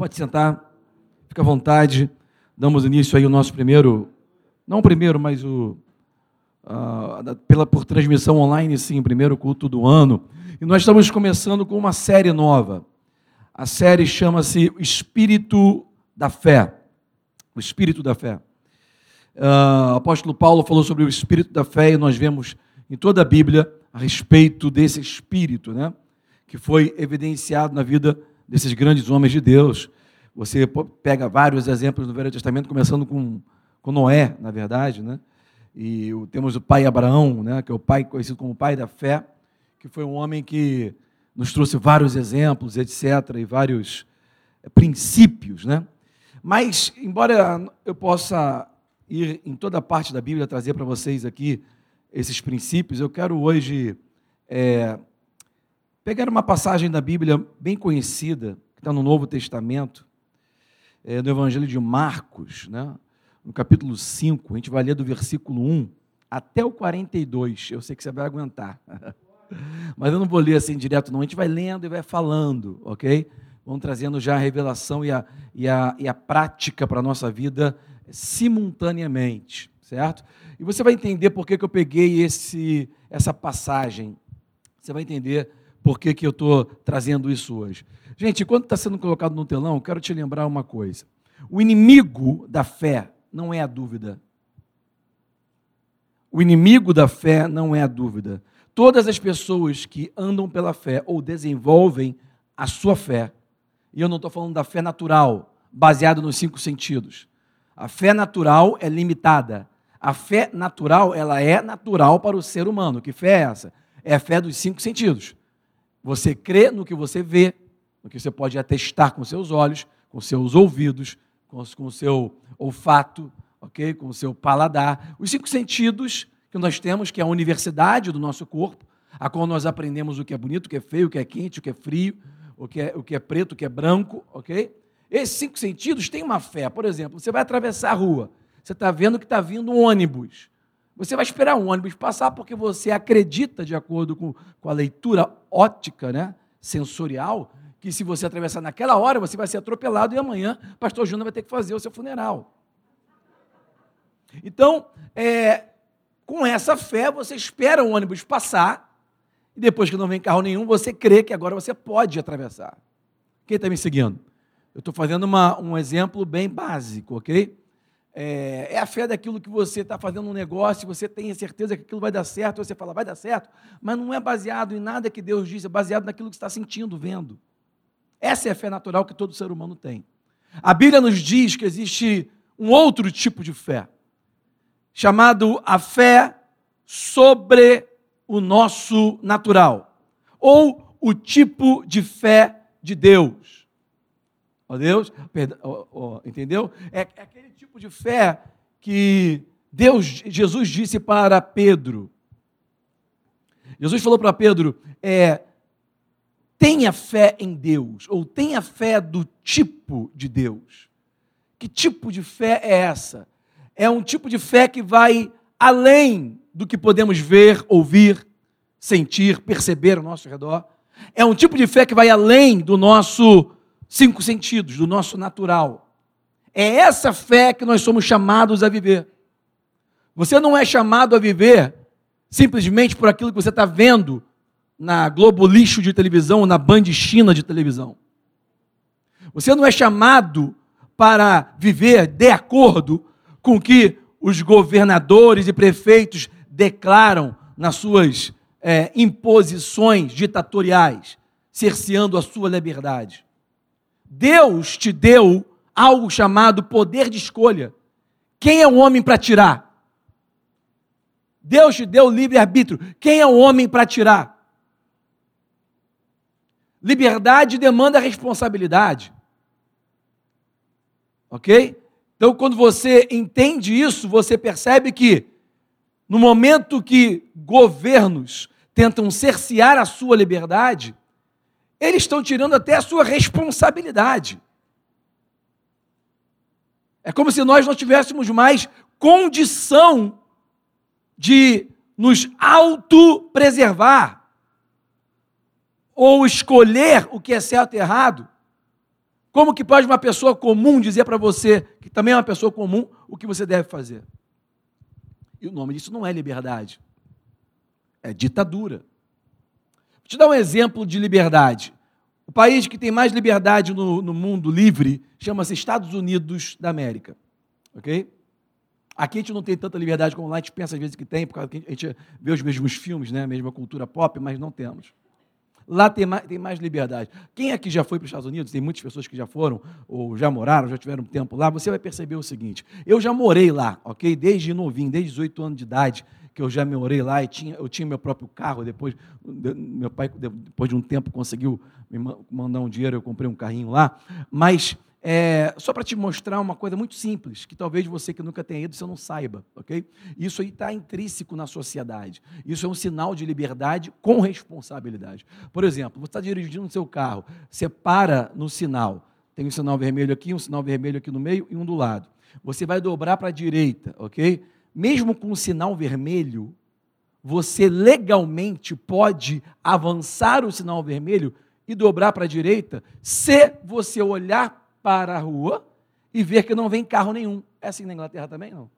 Pode sentar, fica à vontade. Damos início aí ao nosso primeiro, não o primeiro, mas o uh, pela por transmissão online, sim, o primeiro culto do ano. E nós estamos começando com uma série nova. A série chama-se Espírito da Fé. O Espírito da Fé. Uh, o apóstolo Paulo falou sobre o Espírito da Fé e nós vemos em toda a Bíblia a respeito desse Espírito, né? Que foi evidenciado na vida desses grandes homens de Deus. Você pega vários exemplos no Velho Testamento, começando com, com Noé, na verdade, né? E temos o pai Abraão, né? que é o pai conhecido como pai da fé, que foi um homem que nos trouxe vários exemplos, etc., e vários eh, princípios, né? Mas, embora eu possa ir em toda parte da Bíblia trazer para vocês aqui esses princípios, eu quero hoje é, pegar uma passagem da Bíblia bem conhecida, que está no Novo Testamento, é, no Evangelho de Marcos, né? no capítulo 5, a gente vai ler do versículo 1 até o 42. Eu sei que você vai aguentar. Mas eu não vou ler assim direto, não. A gente vai lendo e vai falando, ok? Vamos trazendo já a revelação e a, e a, e a prática para a nossa vida simultaneamente, certo? E você vai entender por que, que eu peguei esse, essa passagem. Você vai entender por que, que eu estou trazendo isso hoje. Gente, enquanto está sendo colocado no telão, quero te lembrar uma coisa. O inimigo da fé não é a dúvida. O inimigo da fé não é a dúvida. Todas as pessoas que andam pela fé ou desenvolvem a sua fé, e eu não estou falando da fé natural, baseada nos cinco sentidos. A fé natural é limitada. A fé natural, ela é natural para o ser humano. Que fé é essa? É a fé dos cinco sentidos. Você crê no que você vê, no que você pode atestar com seus olhos, com seus ouvidos, com o seu olfato, ok? com seu paladar. Os cinco sentidos que nós temos, que é a universidade do nosso corpo, a qual nós aprendemos o que é bonito, o que é feio, o que é quente, o que é frio, o que é, o que é preto, o que é branco, ok? Esses cinco sentidos têm uma fé. Por exemplo, você vai atravessar a rua, você está vendo que está vindo um ônibus. Você vai esperar um ônibus passar porque você acredita, de acordo com, com a leitura ótica, né, sensorial, que se você atravessar naquela hora, você vai ser atropelado e amanhã o pastor Júnior vai ter que fazer o seu funeral. Então, é, com essa fé, você espera o ônibus passar, e depois que não vem carro nenhum, você crê que agora você pode atravessar. Quem está me seguindo? Eu estou fazendo uma, um exemplo bem básico, ok? É, é, a fé daquilo que você está fazendo um negócio, você tem a certeza que aquilo vai dar certo, você fala, vai dar certo, mas não é baseado em nada que Deus diz, é baseado naquilo que está sentindo, vendo. Essa é a fé natural que todo ser humano tem. A Bíblia nos diz que existe um outro tipo de fé, chamado a fé sobre o nosso natural, ou o tipo de fé de Deus. Ó Deus, perdão, ó, ó, entendeu? É, é aquele de fé que Deus, Jesus disse para Pedro. Jesus falou para Pedro: é, tenha fé em Deus, ou tenha fé do tipo de Deus. Que tipo de fé é essa? É um tipo de fé que vai além do que podemos ver, ouvir, sentir, perceber ao nosso redor. É um tipo de fé que vai além do nosso cinco sentidos, do nosso natural. É essa fé que nós somos chamados a viver. Você não é chamado a viver simplesmente por aquilo que você está vendo na Globo Lixo de televisão ou na Band China de televisão. Você não é chamado para viver de acordo com o que os governadores e prefeitos declaram nas suas é, imposições ditatoriais, cerceando a sua liberdade. Deus te deu algo chamado poder de escolha. Quem é o homem para tirar? Deus te deu livre-arbítrio. Quem é o homem para tirar? Liberdade demanda responsabilidade. Ok? Então, quando você entende isso, você percebe que, no momento que governos tentam cercear a sua liberdade, eles estão tirando até a sua responsabilidade. É como se nós não tivéssemos mais condição de nos autopreservar ou escolher o que é certo e errado, Como que pode uma pessoa comum dizer para você, que também é uma pessoa comum, o que você deve fazer? E o nome disso não é liberdade, é ditadura. Vou te dar um exemplo de liberdade. O país que tem mais liberdade no, no mundo livre chama-se Estados Unidos da América. Ok? Aqui a gente não tem tanta liberdade como lá, a gente pensa às vezes que tem, porque a gente vê os mesmos filmes, né? a mesma cultura pop, mas não temos. Lá tem mais, tem mais liberdade. Quem aqui já foi para os Estados Unidos, tem muitas pessoas que já foram, ou já moraram, já tiveram tempo lá, você vai perceber o seguinte: eu já morei lá, ok? Desde novinho, desde 18 anos de idade, que eu já morei lá e tinha, eu tinha meu próprio carro. Depois, meu pai, depois de um tempo, conseguiu me mandar um dinheiro, eu comprei um carrinho lá. Mas é, só para te mostrar uma coisa muito simples, que talvez você que nunca tenha ido, você não saiba, ok? Isso aí está intrínseco na sociedade. Isso é um sinal de liberdade com responsabilidade. Por exemplo, você está dirigindo o seu carro, você para no sinal, tem um sinal vermelho aqui, um sinal vermelho aqui no meio e um do lado. Você vai dobrar para a direita, ok? Mesmo com o sinal vermelho, você legalmente pode avançar o sinal vermelho e dobrar para a direita se você olhar para a rua e ver que não vem carro nenhum. É assim na Inglaterra também? Não.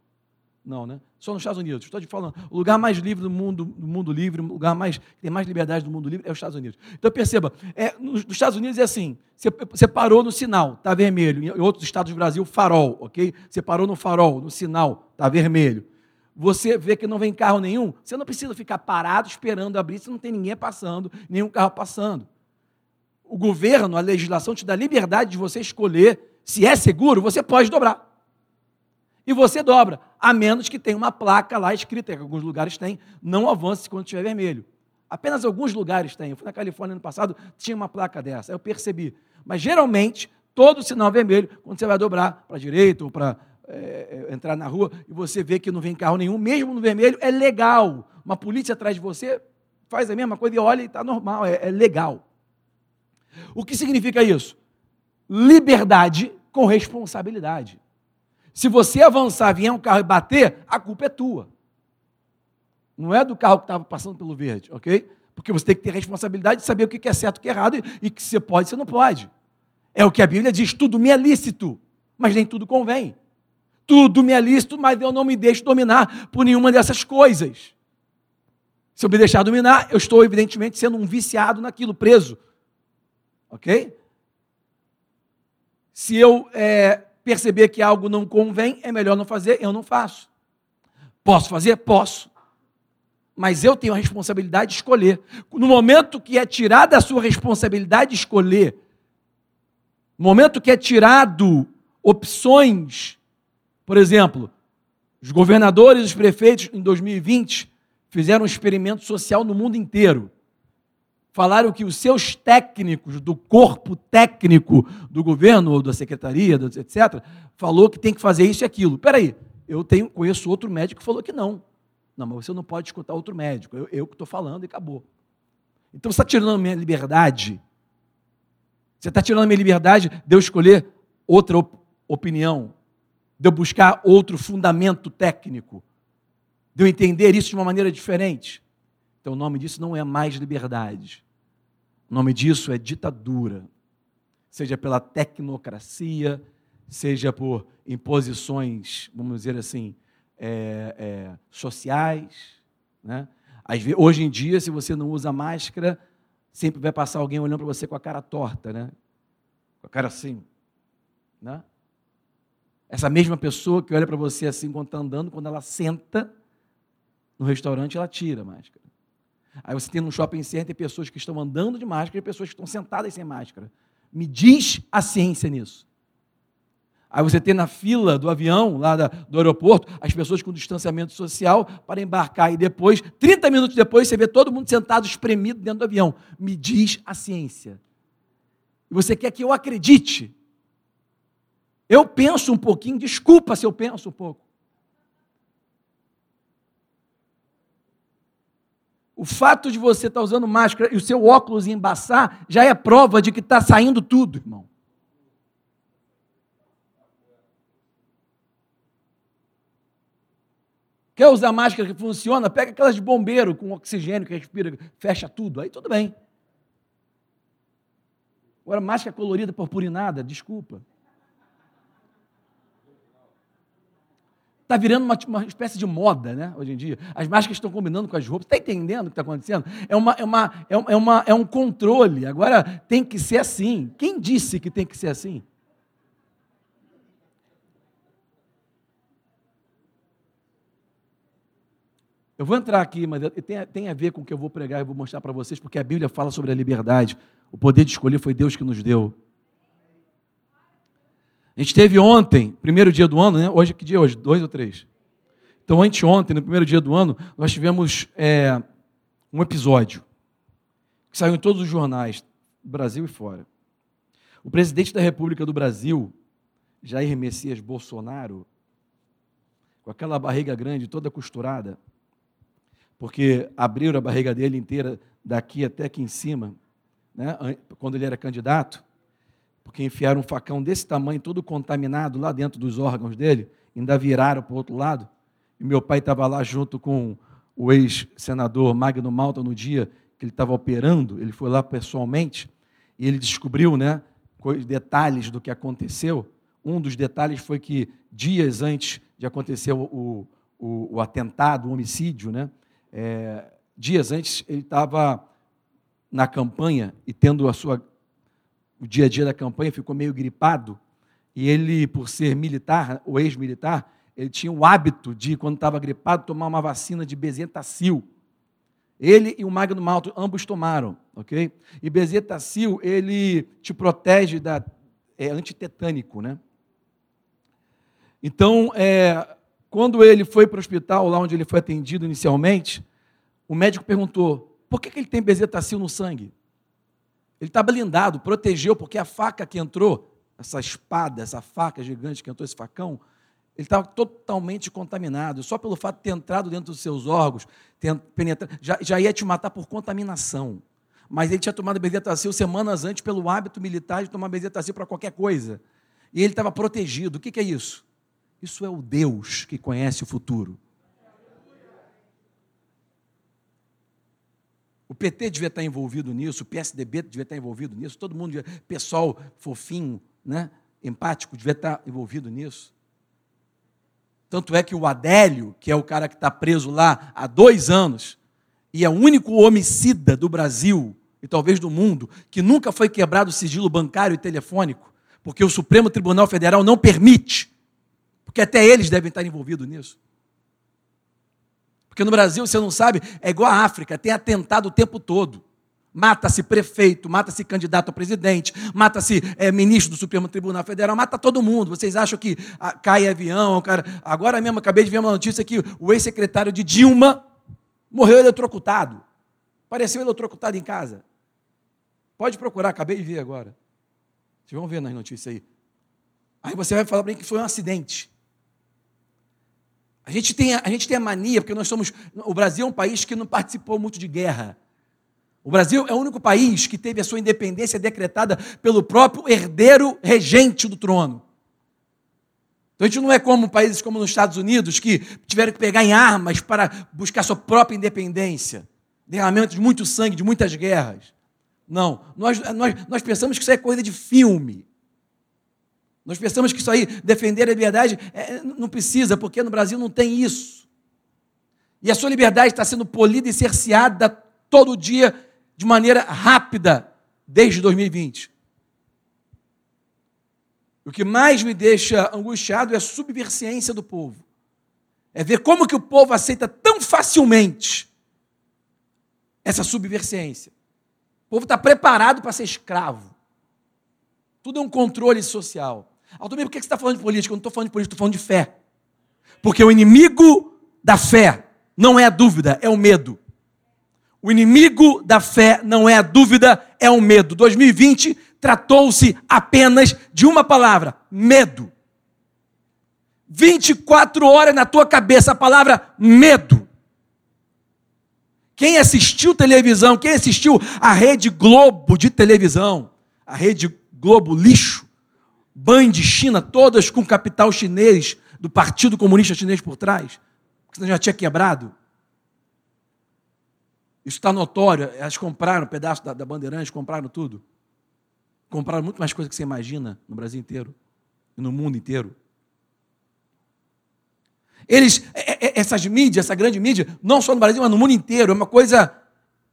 Não, né? Só nos Estados Unidos. Estou te falando. O lugar mais livre do mundo, do mundo livre, o lugar mais que tem mais liberdade do mundo livre é os Estados Unidos. Então perceba, é, nos, nos Estados Unidos é assim: você, você parou no sinal, está vermelho. Em outros estados do Brasil, farol, ok? Você parou no farol, no sinal, está vermelho. Você vê que não vem carro nenhum, você não precisa ficar parado esperando abrir, se não tem ninguém passando, nenhum carro passando o governo, a legislação te dá liberdade de você escolher se é seguro, você pode dobrar. E você dobra, a menos que tenha uma placa lá escrita, que alguns lugares tem, não avance quando estiver vermelho. Apenas alguns lugares têm. Eu fui na Califórnia ano passado, tinha uma placa dessa, eu percebi. Mas geralmente, todo sinal vermelho, quando você vai dobrar para a direita ou para é, é, entrar na rua e você vê que não vem carro nenhum, mesmo no vermelho, é legal. Uma polícia atrás de você faz a mesma coisa e olha e está normal, é, é legal. O que significa isso? Liberdade com responsabilidade. Se você avançar, vier um carro e bater, a culpa é tua. Não é do carro que estava passando pelo verde, ok? Porque você tem que ter responsabilidade de saber o que é certo o que é errado e que você pode e você não pode. É o que a Bíblia diz: tudo me é lícito, mas nem tudo convém. Tudo me é lícito, mas eu não me deixo dominar por nenhuma dessas coisas. Se eu me deixar dominar, eu estou, evidentemente, sendo um viciado naquilo, preso Ok? Se eu é, perceber que algo não convém, é melhor não fazer, eu não faço. Posso fazer? Posso. Mas eu tenho a responsabilidade de escolher. No momento que é tirada a sua responsabilidade de escolher, no momento que é tirado opções, por exemplo, os governadores os prefeitos em 2020 fizeram um experimento social no mundo inteiro falaram que os seus técnicos, do corpo técnico do governo, ou da secretaria, etc., falou que tem que fazer isso e aquilo. Peraí, eu tenho, conheço outro médico que falou que não. Não, mas você não pode escutar outro médico. Eu, eu que estou falando e acabou. Então você está tirando a minha liberdade. Você está tirando a minha liberdade de eu escolher outra op opinião, de eu buscar outro fundamento técnico, de eu entender isso de uma maneira diferente. Então, o nome disso não é mais liberdade. O nome disso é ditadura. Seja pela tecnocracia, seja por imposições, vamos dizer assim, é, é, sociais. Né? Hoje em dia, se você não usa máscara, sempre vai passar alguém olhando para você com a cara torta, né? com a cara assim. Né? Essa mesma pessoa que olha para você assim quando está andando, quando ela senta no restaurante, ela tira a máscara. Aí você tem no shopping center pessoas que estão andando de máscara e pessoas que estão sentadas sem máscara. Me diz a ciência nisso. Aí você tem na fila do avião, lá da, do aeroporto, as pessoas com distanciamento social para embarcar. E depois, 30 minutos depois, você vê todo mundo sentado, espremido dentro do avião. Me diz a ciência. E você quer que eu acredite? Eu penso um pouquinho, desculpa se eu penso um pouco. O fato de você estar tá usando máscara e o seu óculos embaçar já é prova de que está saindo tudo, irmão. Quer usar máscara que funciona? Pega aquelas de bombeiro com oxigênio que respira, fecha tudo. Aí tudo bem. Agora, máscara colorida, purpurinada, desculpa. Está virando uma, uma, espécie de moda, né? Hoje em dia. As máscaras estão combinando com as roupas. Está entendendo o que está acontecendo? É, uma, é, uma, é, uma, é um controle. Agora tem que ser assim. Quem disse que tem que ser assim? Eu vou entrar aqui, mas tem, tem a ver com o que eu vou pregar e vou mostrar para vocês, porque a Bíblia fala sobre a liberdade. O poder de escolher foi Deus que nos deu. A gente teve ontem, primeiro dia do ano, né? Hoje, que dia é hoje? Dois ou três? Então, anteontem, no primeiro dia do ano, nós tivemos é, um episódio que saiu em todos os jornais, Brasil e fora. O presidente da República do Brasil, Jair Messias Bolsonaro, com aquela barriga grande, toda costurada, porque abriram a barriga dele inteira daqui até aqui em cima, né, quando ele era candidato, porque enfiaram um facão desse tamanho, todo contaminado lá dentro dos órgãos dele, ainda viraram para o outro lado. E meu pai estava lá junto com o ex-senador Magno Malta no dia que ele estava operando, ele foi lá pessoalmente e ele descobriu né, detalhes do que aconteceu. Um dos detalhes foi que dias antes de acontecer o, o, o atentado, o homicídio, né, é, dias antes ele estava na campanha e tendo a sua o dia a dia da campanha, ficou meio gripado, e ele, por ser militar, o ex-militar, ele tinha o hábito de, quando estava gripado, tomar uma vacina de bezetacil. Ele e o Magno Malto, ambos tomaram, ok? E bezetacil, ele te protege da... é antitetânico, né? Então, é, quando ele foi para o hospital, lá onde ele foi atendido inicialmente, o médico perguntou, por que, que ele tem bezetacil no sangue? Ele está blindado, protegeu, porque a faca que entrou, essa espada, essa faca gigante que entrou, esse facão, ele estava totalmente contaminado. Só pelo fato de ter entrado dentro dos seus órgãos, ter já, já ia te matar por contaminação. Mas ele tinha tomado bezetacil semanas antes pelo hábito militar de tomar bezetacil para qualquer coisa. E ele estava protegido. O que, que é isso? Isso é o Deus que conhece o futuro. O PT devia estar envolvido nisso, o PSDB devia estar envolvido nisso, todo mundo, devia, pessoal fofinho, né, empático, devia estar envolvido nisso. Tanto é que o Adélio, que é o cara que está preso lá há dois anos, e é o único homicida do Brasil, e talvez do mundo, que nunca foi quebrado o sigilo bancário e telefônico, porque o Supremo Tribunal Federal não permite, porque até eles devem estar envolvidos nisso. Porque no Brasil, você não sabe, é igual a África, tem atentado o tempo todo. Mata-se prefeito, mata-se candidato a presidente, mata-se é, ministro do Supremo Tribunal Federal, mata todo mundo. Vocês acham que ah, cai avião, cara. Agora mesmo acabei de ver uma notícia que o ex-secretário de Dilma morreu eletrocutado. Pareceu eletrocutado em casa. Pode procurar, acabei de ver agora. Vocês vão ver nas notícias aí. Aí você vai falar para mim que foi um acidente. A gente, tem, a gente tem a mania, porque nós somos. O Brasil é um país que não participou muito de guerra. O Brasil é o único país que teve a sua independência decretada pelo próprio herdeiro regente do trono. Então a gente não é como países como nos Estados Unidos, que tiveram que pegar em armas para buscar sua própria independência. Derramamento de muito sangue, de muitas guerras. Não, nós, nós, nós pensamos que isso é coisa de filme. Nós pensamos que isso aí, defender a liberdade, é, não precisa, porque no Brasil não tem isso. E a sua liberdade está sendo polida e cerceada todo dia, de maneira rápida, desde 2020. O que mais me deixa angustiado é a subversiência do povo. É ver como que o povo aceita tão facilmente essa subversiência. O povo está preparado para ser escravo. Tudo é um controle social. Altomir, por que você está falando de política? Eu não estou falando de política, estou falando de fé. Porque o inimigo da fé não é a dúvida, é o medo. O inimigo da fé não é a dúvida, é o medo. 2020 tratou-se apenas de uma palavra: medo. 24 horas na tua cabeça a palavra medo. Quem assistiu televisão, quem assistiu a Rede Globo de televisão, a Rede Globo lixo, Band China, todas com capital chinês, do Partido Comunista Chinês por trás, porque senão já tinha quebrado. Isso está notório, elas compraram um pedaço da, da Bandeirantes, compraram tudo. compraram muito mais coisa que você imagina no Brasil inteiro e no mundo inteiro. Eles, essas mídias, essa grande mídia, não só no Brasil, mas no mundo inteiro, é uma coisa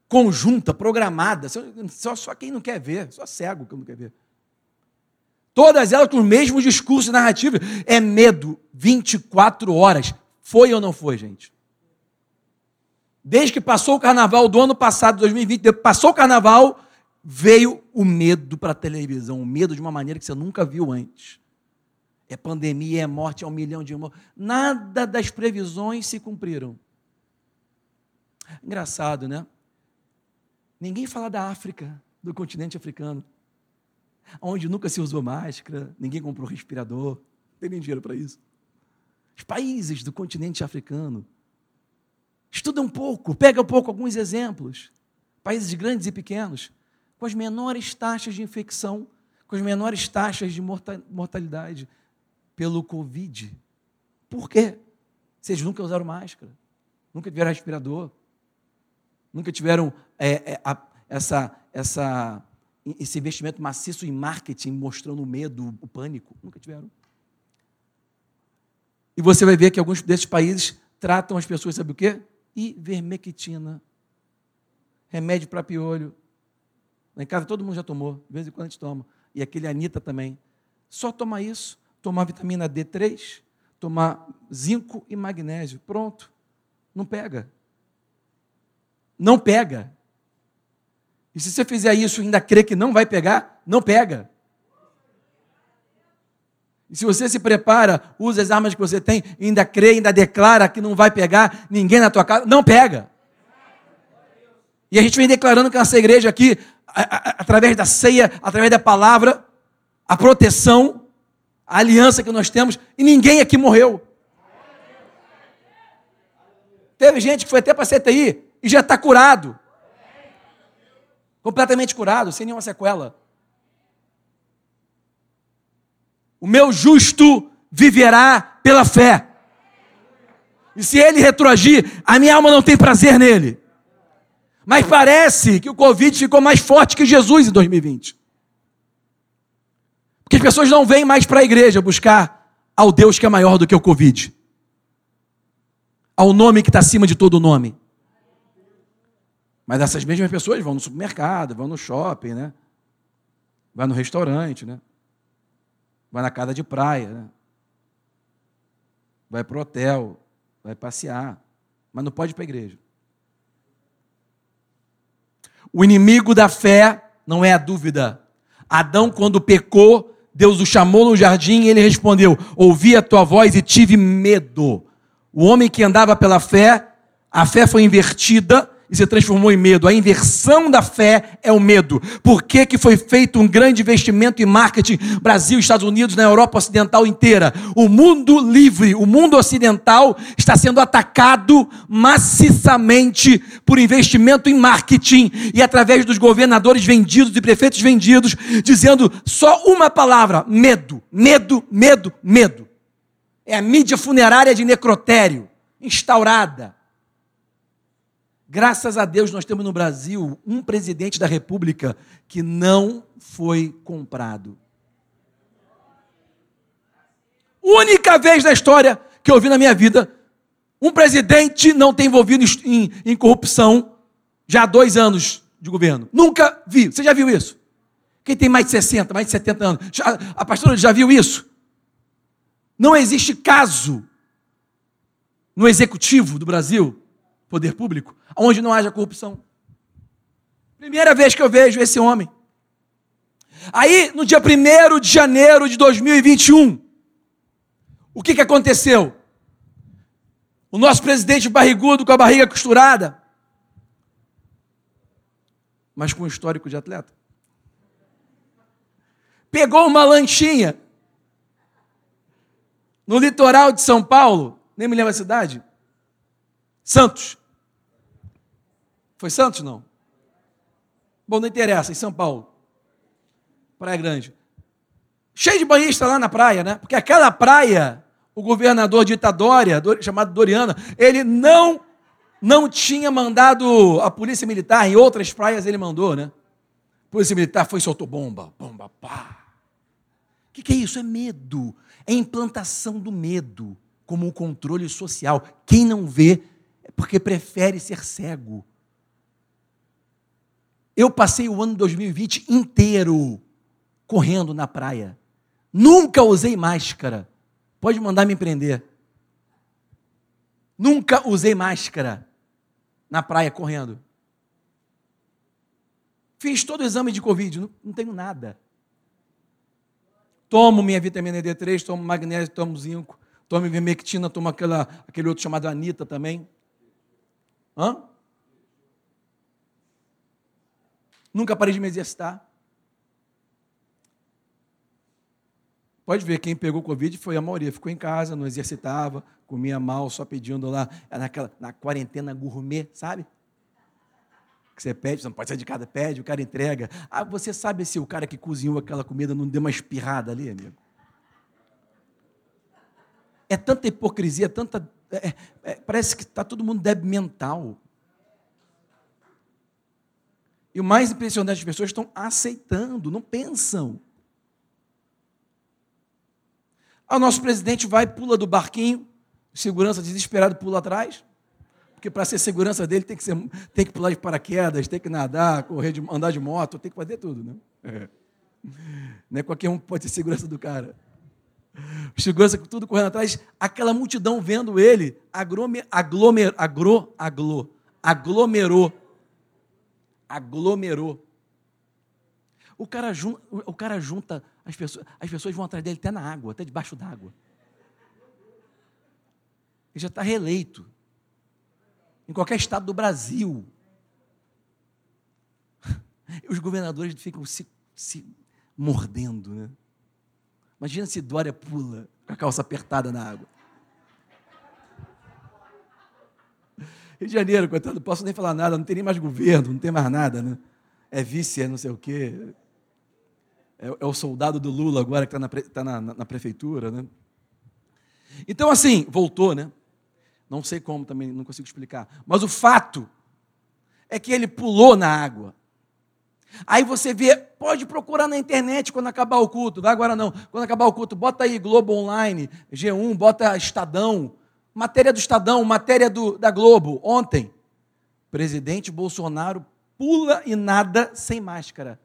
conjunta, programada. Só, só quem não quer ver, só cego que não quer ver. Todas elas com o mesmo discurso narrativa. É medo 24 horas. Foi ou não foi, gente? Desde que passou o carnaval do ano passado, 2020, passou o carnaval, veio o medo para a televisão, o medo de uma maneira que você nunca viu antes. É pandemia, é morte, é um milhão de mortes. Nada das previsões se cumpriram. Engraçado, né? Ninguém fala da África, do continente africano, onde nunca se usou máscara, ninguém comprou respirador, não tem nem dinheiro para isso. Os países do continente africano. Estuda um pouco, pega um pouco alguns exemplos. Países grandes e pequenos, com as menores taxas de infecção, com as menores taxas de mortalidade pelo Covid. Por quê? Vocês nunca usaram máscara, nunca tiveram respirador, nunca tiveram é, é, a, essa, essa, esse investimento maciço em marketing, mostrando o medo, o pânico. Nunca tiveram. E você vai ver que alguns desses países tratam as pessoas, sabe o quê? Ivermectina. Remédio para piolho. Lá em casa todo mundo já tomou, de vez em quando a gente toma. E aquele Anitta também. Só toma isso, tomar vitamina D3, tomar zinco e magnésio. Pronto. Não pega. Não pega. E se você fizer isso e ainda crê que não vai pegar, não pega. E se você se prepara, usa as armas que você tem, ainda crê, ainda declara que não vai pegar ninguém na tua casa, não pega. E a gente vem declarando que essa igreja aqui, a, a, através da ceia, através da palavra, a proteção, a aliança que nós temos, e ninguém aqui morreu. Teve gente que foi até para a CTI e já está curado. Completamente curado, sem nenhuma sequela. O meu justo viverá pela fé. E se ele retroagir, a minha alma não tem prazer nele. Mas parece que o Covid ficou mais forte que Jesus em 2020. Porque as pessoas não vêm mais para a igreja buscar ao Deus que é maior do que o Covid. Ao nome que está acima de todo nome. Mas essas mesmas pessoas vão no supermercado, vão no shopping, né? Vai no restaurante, né? vai na casa de praia, né? vai para o hotel, vai passear, mas não pode ir para a igreja. O inimigo da fé não é a dúvida. Adão, quando pecou, Deus o chamou no jardim e ele respondeu: Ouvi a tua voz e tive medo. O homem que andava pela fé, a fé foi invertida e se transformou em medo. A inversão da fé é o medo. Por que, que foi feito um grande investimento em marketing Brasil, Estados Unidos, na Europa Ocidental inteira? O mundo livre, o mundo ocidental está sendo atacado maciçamente por investimento em marketing e através dos governadores vendidos e prefeitos vendidos, dizendo só uma palavra: medo, medo, medo, medo. É a mídia funerária de necrotério instaurada Graças a Deus nós temos no Brasil um presidente da República que não foi comprado. Única vez na história que eu vi na minha vida um presidente não ter envolvido em, em corrupção já há dois anos de governo. Nunca vi. Você já viu isso? Quem tem mais de 60, mais de 70 anos? Já, a pastora já viu isso? Não existe caso no executivo do Brasil poder público, onde não haja corrupção. Primeira vez que eu vejo esse homem. Aí, no dia 1 de janeiro de 2021, o que, que aconteceu? O nosso presidente barrigudo com a barriga costurada, mas com histórico de atleta, pegou uma lanchinha no litoral de São Paulo, nem me lembro a cidade, Santos. Foi Santos, não? Bom, não interessa, em São Paulo. Praia Grande. Cheio de banhista lá na praia, né? Porque aquela praia, o governador de Itadória, chamado Doriana, ele não não tinha mandado a polícia militar, em outras praias ele mandou, né? Polícia Militar foi e soltou bomba. Bomba, pá. O que, que é isso? É medo. É implantação do medo como um controle social. Quem não vê é porque prefere ser cego. Eu passei o ano 2020 inteiro correndo na praia. Nunca usei máscara. Pode mandar me prender. Nunca usei máscara na praia correndo. Fiz todo o exame de Covid, não, não tenho nada. Tomo minha vitamina D3, tomo magnésio, tomo zinco, tomo ivermectina, tomo aquela, aquele outro chamado Anita também. Hã? Nunca parei de me exercitar. Pode ver, quem pegou Covid foi a maioria. Ficou em casa, não exercitava, comia mal, só pedindo lá, naquela, na quarentena gourmet, sabe? Que você pede, você não pode sair de casa, pede, o cara entrega. Ah, você sabe se o cara que cozinhou aquela comida não deu uma espirrada ali, amigo? É tanta hipocrisia, é tanta. É, é, parece que está todo mundo débil mental. E o mais impressionante, as pessoas estão aceitando, não pensam. Aí o nosso presidente vai, pula do barquinho, segurança desesperado pula atrás, porque para ser segurança dele tem que, ser, tem que pular de paraquedas, tem que nadar, correr de, andar de moto, tem que fazer tudo, né? É. Não é qualquer um pode ser segurança do cara. Segurança com tudo correndo atrás, aquela multidão vendo ele, aglomer, aglomer, agro, aglo, aglomerou. Aglomerou. O cara, o cara junta as pessoas, as pessoas vão atrás dele até na água, até debaixo d'água. Ele já está reeleito. Em qualquer estado do Brasil. Os governadores ficam se, se mordendo, né? Imagina se Dória pula com a calça apertada na água. Rio de Janeiro, coitado, não posso nem falar nada, não tem nem mais governo, não tem mais nada, né? É vice, é não sei o quê é, é o soldado do Lula agora que está na, tá na, na, na prefeitura, né? Então, assim, voltou, né? Não sei como também, não consigo explicar. Mas o fato é que ele pulou na água. Aí você vê, pode procurar na internet quando acabar o culto, vai agora não. Quando acabar o culto, bota aí Globo Online, G1, bota Estadão, matéria do Estadão, matéria do, da Globo, ontem. Presidente Bolsonaro pula e nada sem máscara.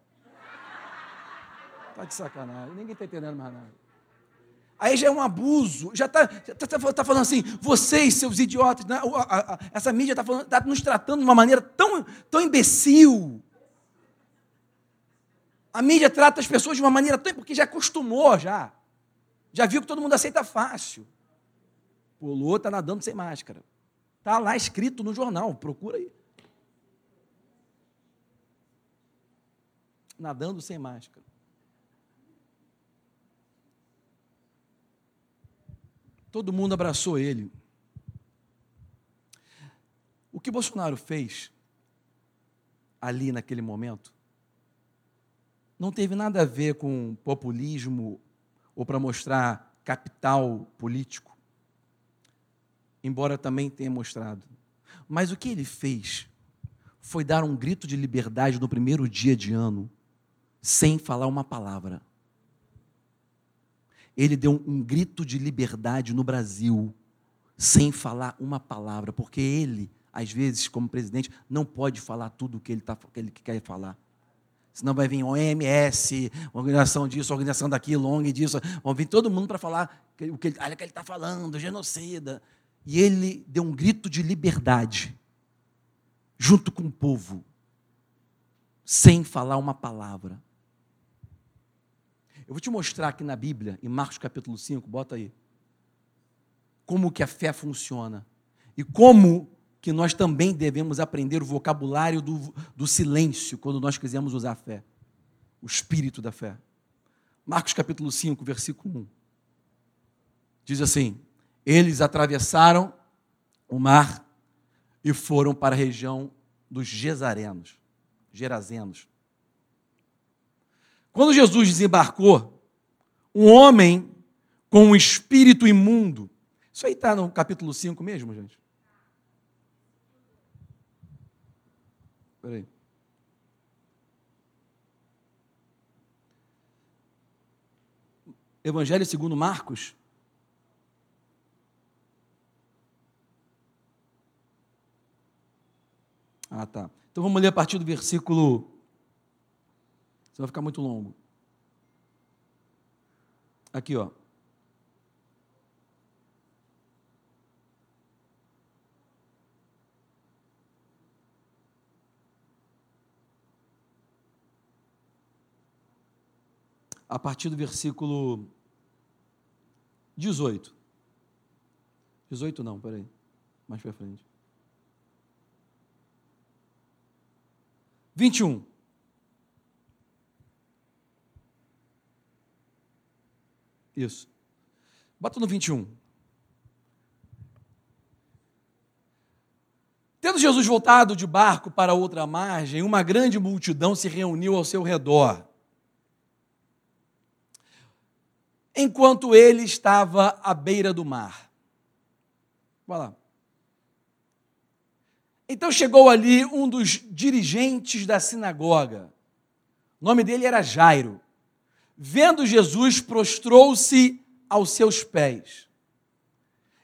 Tá de sacanagem, ninguém está entendendo mais nada. Aí já é um abuso, já está tá, tá, tá falando assim, vocês, seus idiotas, né? essa mídia está tá nos tratando de uma maneira tão, tão imbecil. A mídia trata as pessoas de uma maneira tão. porque já acostumou já. Já viu que todo mundo aceita fácil. Pulou, está nadando sem máscara. Está lá escrito no jornal, procura aí. Nadando sem máscara. Todo mundo abraçou ele. O que Bolsonaro fez ali naquele momento não teve nada a ver com populismo ou para mostrar capital político, embora também tenha mostrado. Mas o que ele fez foi dar um grito de liberdade no primeiro dia de ano, sem falar uma palavra ele deu um, grito de liberdade no Brasil, sem falar uma palavra, porque ele, às vezes, como presidente, não pode falar tudo o que ele, tá, que ele quer falar. Senão vai vir OMS, organização disso, organização daquilo, ONG disso, vão vir todo mundo para falar o que ele, está falando, genocida. E ele deu um grito de liberdade, junto com o povo, sem falar uma palavra. Eu vou te mostrar aqui na Bíblia, em Marcos capítulo 5, bota aí. Como que a fé funciona. E como que nós também devemos aprender o vocabulário do, do silêncio quando nós quisermos usar a fé. O espírito da fé. Marcos capítulo 5, versículo 1. Diz assim: eles atravessaram o mar e foram para a região dos Gesarenos, Gerazenos. Quando Jesus desembarcou, um homem com um espírito imundo, isso aí está no capítulo 5 mesmo, gente? Peraí. Evangelho segundo Marcos, Ah, tá. Então vamos ler a partir do versículo. Isso vai ficar muito longo. Aqui, ó. A partir do versículo 18. 18 não, peraí. Mais para frente. 21. Isso. Bota no 21. Tendo Jesus voltado de barco para outra margem, uma grande multidão se reuniu ao seu redor. Enquanto ele estava à beira do mar. Vai lá. Então chegou ali um dos dirigentes da sinagoga. O nome dele era Jairo. Vendo Jesus, prostrou-se aos seus pés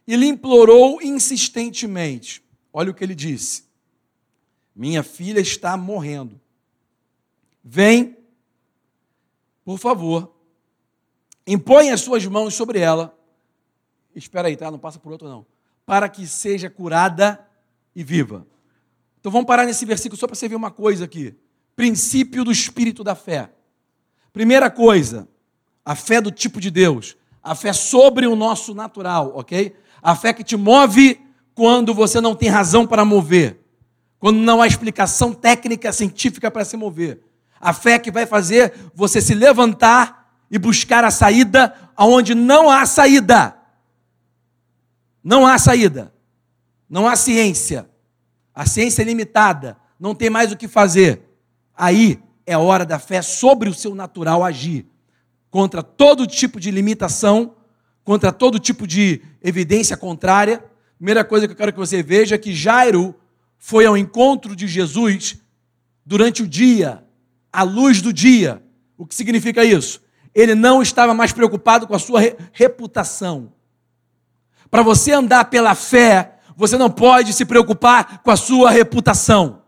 e lhe implorou insistentemente. Olha o que ele disse: Minha filha está morrendo. Vem, por favor, impõe as suas mãos sobre ela. Espera aí, tá? Não passa por outro, não. Para que seja curada e viva. Então vamos parar nesse versículo só para você ver uma coisa aqui. Princípio do espírito da fé. Primeira coisa, a fé do tipo de Deus. A fé sobre o nosso natural, ok? A fé que te move quando você não tem razão para mover. Quando não há explicação técnica, científica para se mover. A fé que vai fazer você se levantar e buscar a saída aonde não há saída. Não há saída. Não há ciência. A ciência é limitada, não tem mais o que fazer. Aí é hora da fé sobre o seu natural agir contra todo tipo de limitação, contra todo tipo de evidência contrária. Primeira coisa que eu quero que você veja é que Jairo foi ao encontro de Jesus durante o dia, à luz do dia. O que significa isso? Ele não estava mais preocupado com a sua reputação. Para você andar pela fé, você não pode se preocupar com a sua reputação.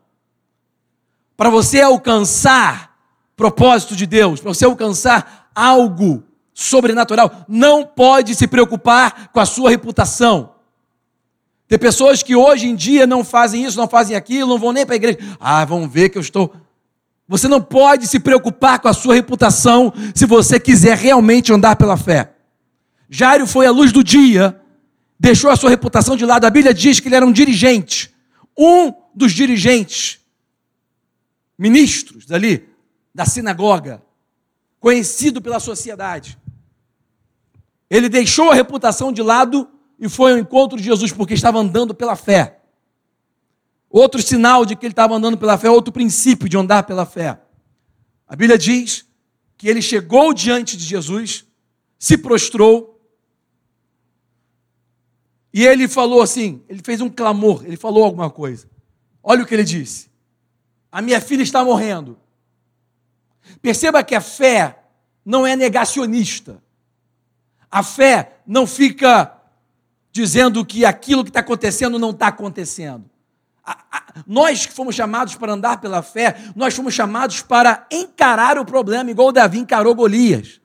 Para você alcançar propósito de Deus, para você alcançar algo sobrenatural, não pode se preocupar com a sua reputação. Tem pessoas que hoje em dia não fazem isso, não fazem aquilo, não vão nem para a igreja. Ah, vão ver que eu estou. Você não pode se preocupar com a sua reputação se você quiser realmente andar pela fé. Jairo foi a luz do dia deixou a sua reputação de lado. A Bíblia diz que ele era um dirigente, um dos dirigentes, ministros ali da sinagoga, conhecido pela sociedade. Ele deixou a reputação de lado e foi ao encontro de Jesus porque estava andando pela fé. Outro sinal de que ele estava andando pela fé, outro princípio de andar pela fé. A Bíblia diz que ele chegou diante de Jesus, se prostrou e ele falou assim: ele fez um clamor, ele falou alguma coisa. Olha o que ele disse: A minha filha está morrendo. Perceba que a fé não é negacionista. A fé não fica dizendo que aquilo que está acontecendo não está acontecendo. nós que fomos chamados para andar pela fé, nós fomos chamados para encarar o problema, igual Davi encarou Golias,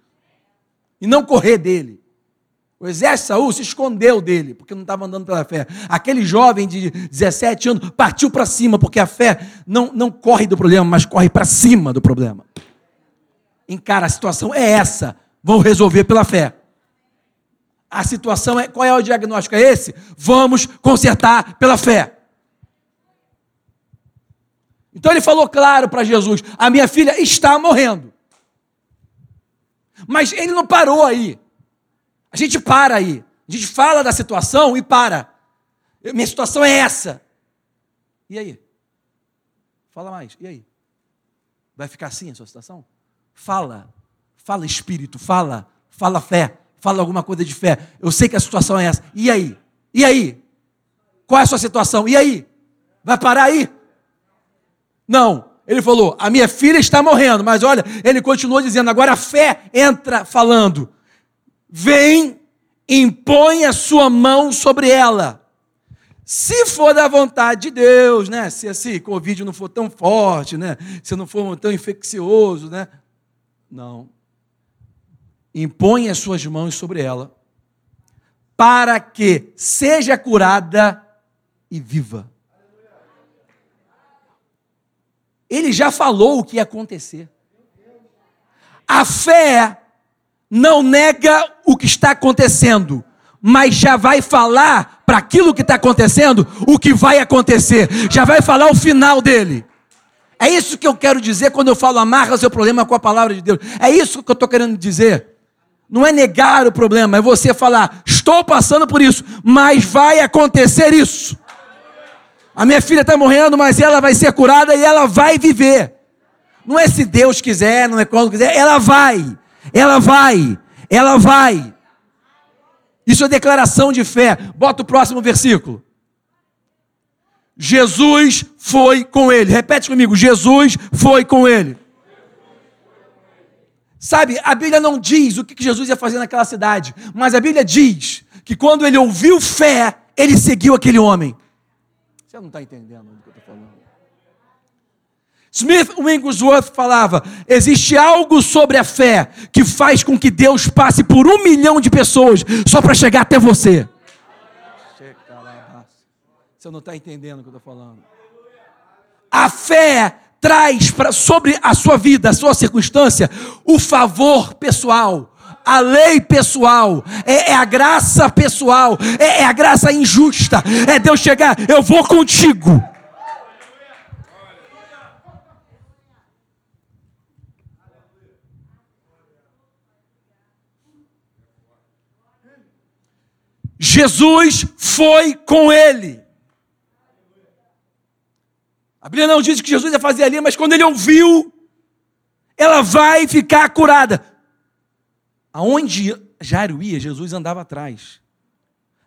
e não correr dele. O exército de Saul se escondeu dele, porque não estava andando pela fé. Aquele jovem de 17 anos partiu para cima, porque a fé não, não corre do problema, mas corre para cima do problema. Encara, a situação é essa, vão resolver pela fé. A situação é, qual é o diagnóstico? É esse? Vamos consertar pela fé. Então ele falou claro para Jesus: a minha filha está morrendo. Mas ele não parou aí. A gente para aí. A gente fala da situação e para. Minha situação é essa. E aí? Fala mais. E aí? Vai ficar assim a sua situação? Fala. Fala espírito, fala. Fala fé. Fala alguma coisa de fé. Eu sei que a situação é essa. E aí? E aí? Qual é a sua situação? E aí? Vai parar aí? Não. Ele falou: a minha filha está morrendo, mas olha, ele continuou dizendo, agora a fé entra falando. Vem, impõe a sua mão sobre ela. Se for da vontade de Deus, né? Se esse Covid não for tão forte, né? Se não for tão infeccioso, né? Não. Impõe as suas mãos sobre ela, para que seja curada e viva. Ele já falou o que ia acontecer. A fé não nega o que está acontecendo, mas já vai falar para aquilo que está acontecendo o que vai acontecer, já vai falar o final dele. É isso que eu quero dizer quando eu falo amarra seu problema com a palavra de Deus. É isso que eu estou querendo dizer. Não é negar o problema, é você falar: estou passando por isso, mas vai acontecer isso. A minha filha está morrendo, mas ela vai ser curada e ela vai viver. Não é se Deus quiser, não é quando quiser, ela vai. Ela vai, ela vai. Isso é declaração de fé. Bota o próximo versículo. Jesus foi com ele. Repete comigo: Jesus foi com ele. Sabe, a Bíblia não diz o que Jesus ia fazer naquela cidade, mas a Bíblia diz que quando ele ouviu fé, ele seguiu aquele homem. Você não está entendendo o que eu estou falando. Smith Wigglesworth falava: existe algo sobre a fé que faz com que Deus passe por um milhão de pessoas só para chegar até você. Você não está entendendo o que eu estou falando. A fé traz pra, sobre a sua vida, a sua circunstância, o favor pessoal, a lei pessoal, é, é a graça pessoal, é, é a graça injusta, é Deus chegar, eu vou contigo. Jesus foi com ele. A Bíblia não diz que Jesus ia fazer ali, mas quando ele ouviu, ela vai ficar curada. Aonde Jairo ia, Jesus andava atrás.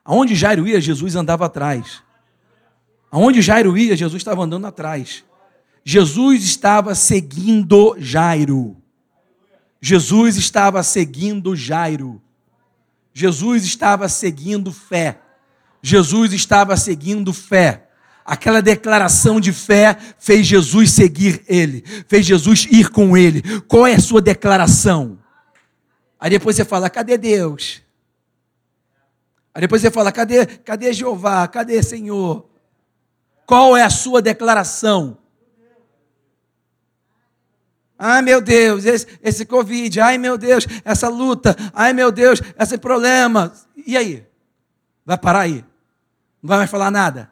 Aonde Jairo ia, Jesus andava atrás. Aonde Jairo ia, Jesus estava andando atrás. Jesus estava seguindo Jairo. Jesus estava seguindo Jairo. Jesus estava seguindo fé. Jesus estava seguindo fé. Aquela declaração de fé fez Jesus seguir ele, fez Jesus ir com ele. Qual é a sua declaração? Aí depois você fala: cadê Deus? Aí depois você fala: cadê, cadê Jeová? Cadê Senhor? Qual é a sua declaração? Ai meu Deus, esse, esse Covid, ai meu Deus, essa luta, ai meu Deus, esse problema. E aí? Vai parar aí? Não vai mais falar nada?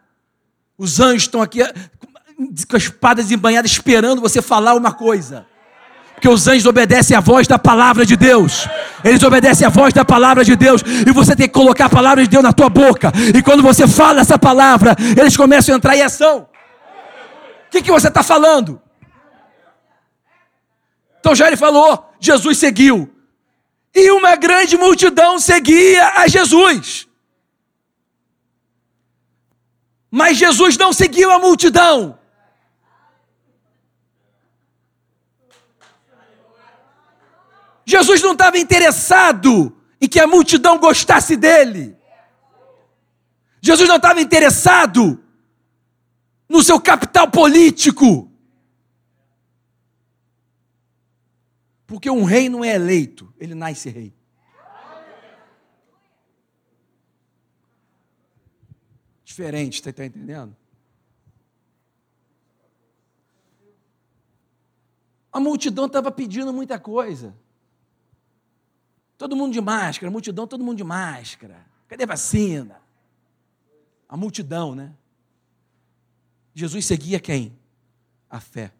Os anjos estão aqui com as espadas embanhadas esperando você falar uma coisa. Porque os anjos obedecem à voz da palavra de Deus. Eles obedecem à voz da palavra de Deus. E você tem que colocar a palavra de Deus na tua boca. E quando você fala essa palavra, eles começam a entrar em ação. O que, que você está falando? Então já ele falou, Jesus seguiu. E uma grande multidão seguia a Jesus. Mas Jesus não seguiu a multidão. Jesus não estava interessado em que a multidão gostasse dele. Jesus não estava interessado no seu capital político. Porque um rei não é eleito, ele nasce rei. Diferente, você está entendendo? A multidão estava pedindo muita coisa. Todo mundo de máscara, multidão, todo mundo de máscara. Cadê a vacina? A multidão, né? Jesus seguia quem? A fé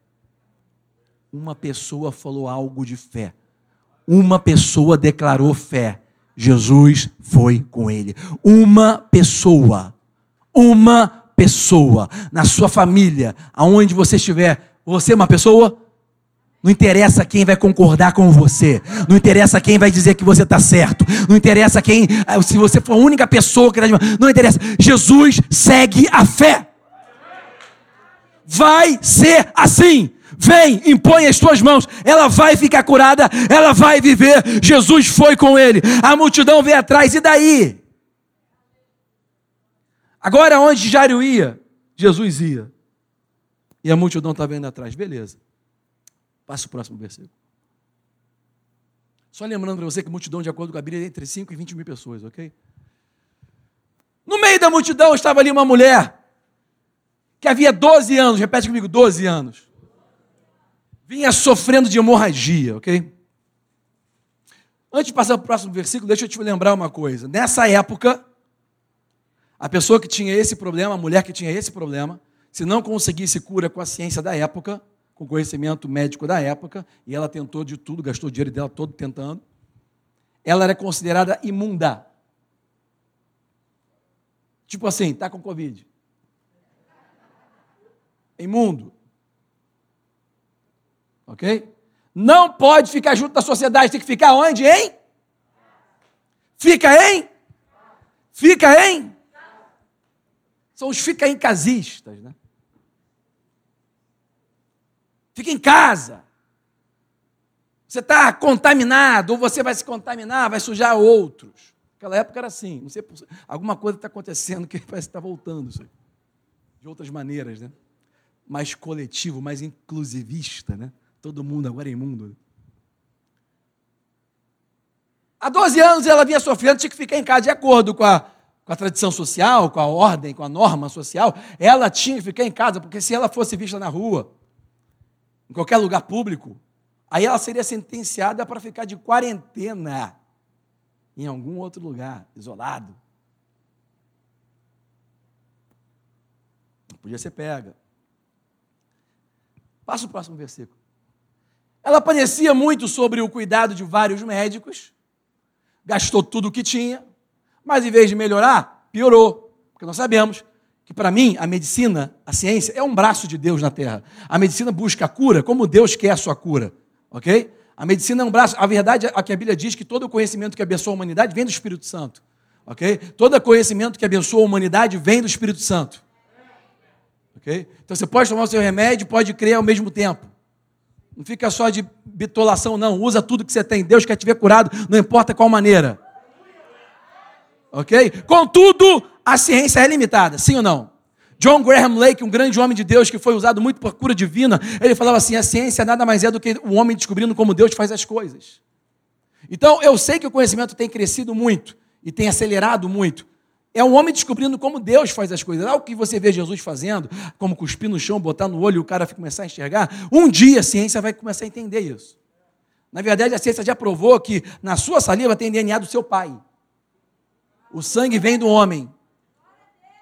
uma pessoa falou algo de fé. Uma pessoa declarou fé. Jesus foi com ele. Uma pessoa. Uma pessoa. Na sua família, aonde você estiver, você é uma pessoa? Não interessa quem vai concordar com você. Não interessa quem vai dizer que você está certo. Não interessa quem. Ah, se você for a única pessoa que. Não interessa. Jesus segue a fé. Vai ser assim Vem, impõe as tuas mãos. Ela vai ficar curada, ela vai viver. Jesus foi com ele. A multidão veio atrás, e daí? Agora, onde Jairo ia, Jesus ia. E a multidão estava indo atrás. Beleza. Passa o próximo versículo. Só lembrando para você que multidão, de acordo com a Bíblia, é entre 5 e 20 mil pessoas, ok? No meio da multidão estava ali uma mulher que havia 12 anos, repete comigo, 12 anos, vinha sofrendo de hemorragia, ok? Antes de passar para o próximo versículo, deixa eu te lembrar uma coisa. Nessa época, a pessoa que tinha esse problema, a mulher que tinha esse problema, se não conseguisse cura com a ciência da época, com o conhecimento médico da época, e ela tentou de tudo, gastou o dinheiro dela todo tentando, ela era considerada imunda. Tipo assim, está com Covid. Imundo. Ok? Não pode ficar junto da sociedade, tem que ficar onde, hein? Fica em? Fica em? São os fica em casistas, né? Fica em casa. Você está contaminado, ou você vai se contaminar, vai sujar outros. Naquela época era assim. Não sei, alguma coisa está acontecendo que parece que está voltando isso. De outras maneiras, né? Mais coletivo, mais inclusivista, né? Todo mundo agora é imundo. Há 12 anos ela vinha sofrendo, tinha que ficar em casa de acordo com a, com a tradição social, com a ordem, com a norma social. Ela tinha que ficar em casa, porque se ela fosse vista na rua, em qualquer lugar público, aí ela seria sentenciada para ficar de quarentena em algum outro lugar, isolado. Não podia ser pega. Passa o próximo versículo. Ela parecia muito sobre o cuidado de vários médicos, gastou tudo o que tinha, mas em vez de melhorar, piorou. Porque nós sabemos que para mim a medicina, a ciência, é um braço de Deus na terra. A medicina busca a cura como Deus quer a sua cura, ok? A medicina é um braço. A verdade é que a Bíblia diz que todo o conhecimento que abençoa a humanidade vem do Espírito Santo, ok? Todo conhecimento que abençoa a humanidade vem do Espírito Santo, ok? Então você pode tomar o seu remédio, pode crer ao mesmo tempo. Não fica só de bitolação, não. Usa tudo que você tem. Deus quer te ver curado, não importa qual maneira. Ok? Contudo, a ciência é limitada, sim ou não? John Graham Lake, um grande homem de Deus que foi usado muito por cura divina, ele falava assim: a ciência nada mais é do que o homem descobrindo como Deus faz as coisas. Então, eu sei que o conhecimento tem crescido muito e tem acelerado muito. É um homem descobrindo como Deus faz as coisas. Algo que você vê Jesus fazendo, como cuspir no chão, botar no olho e o cara começar a enxergar. Um dia a ciência vai começar a entender isso. Na verdade, a ciência já provou que na sua saliva tem DNA do seu pai. O sangue vem do homem.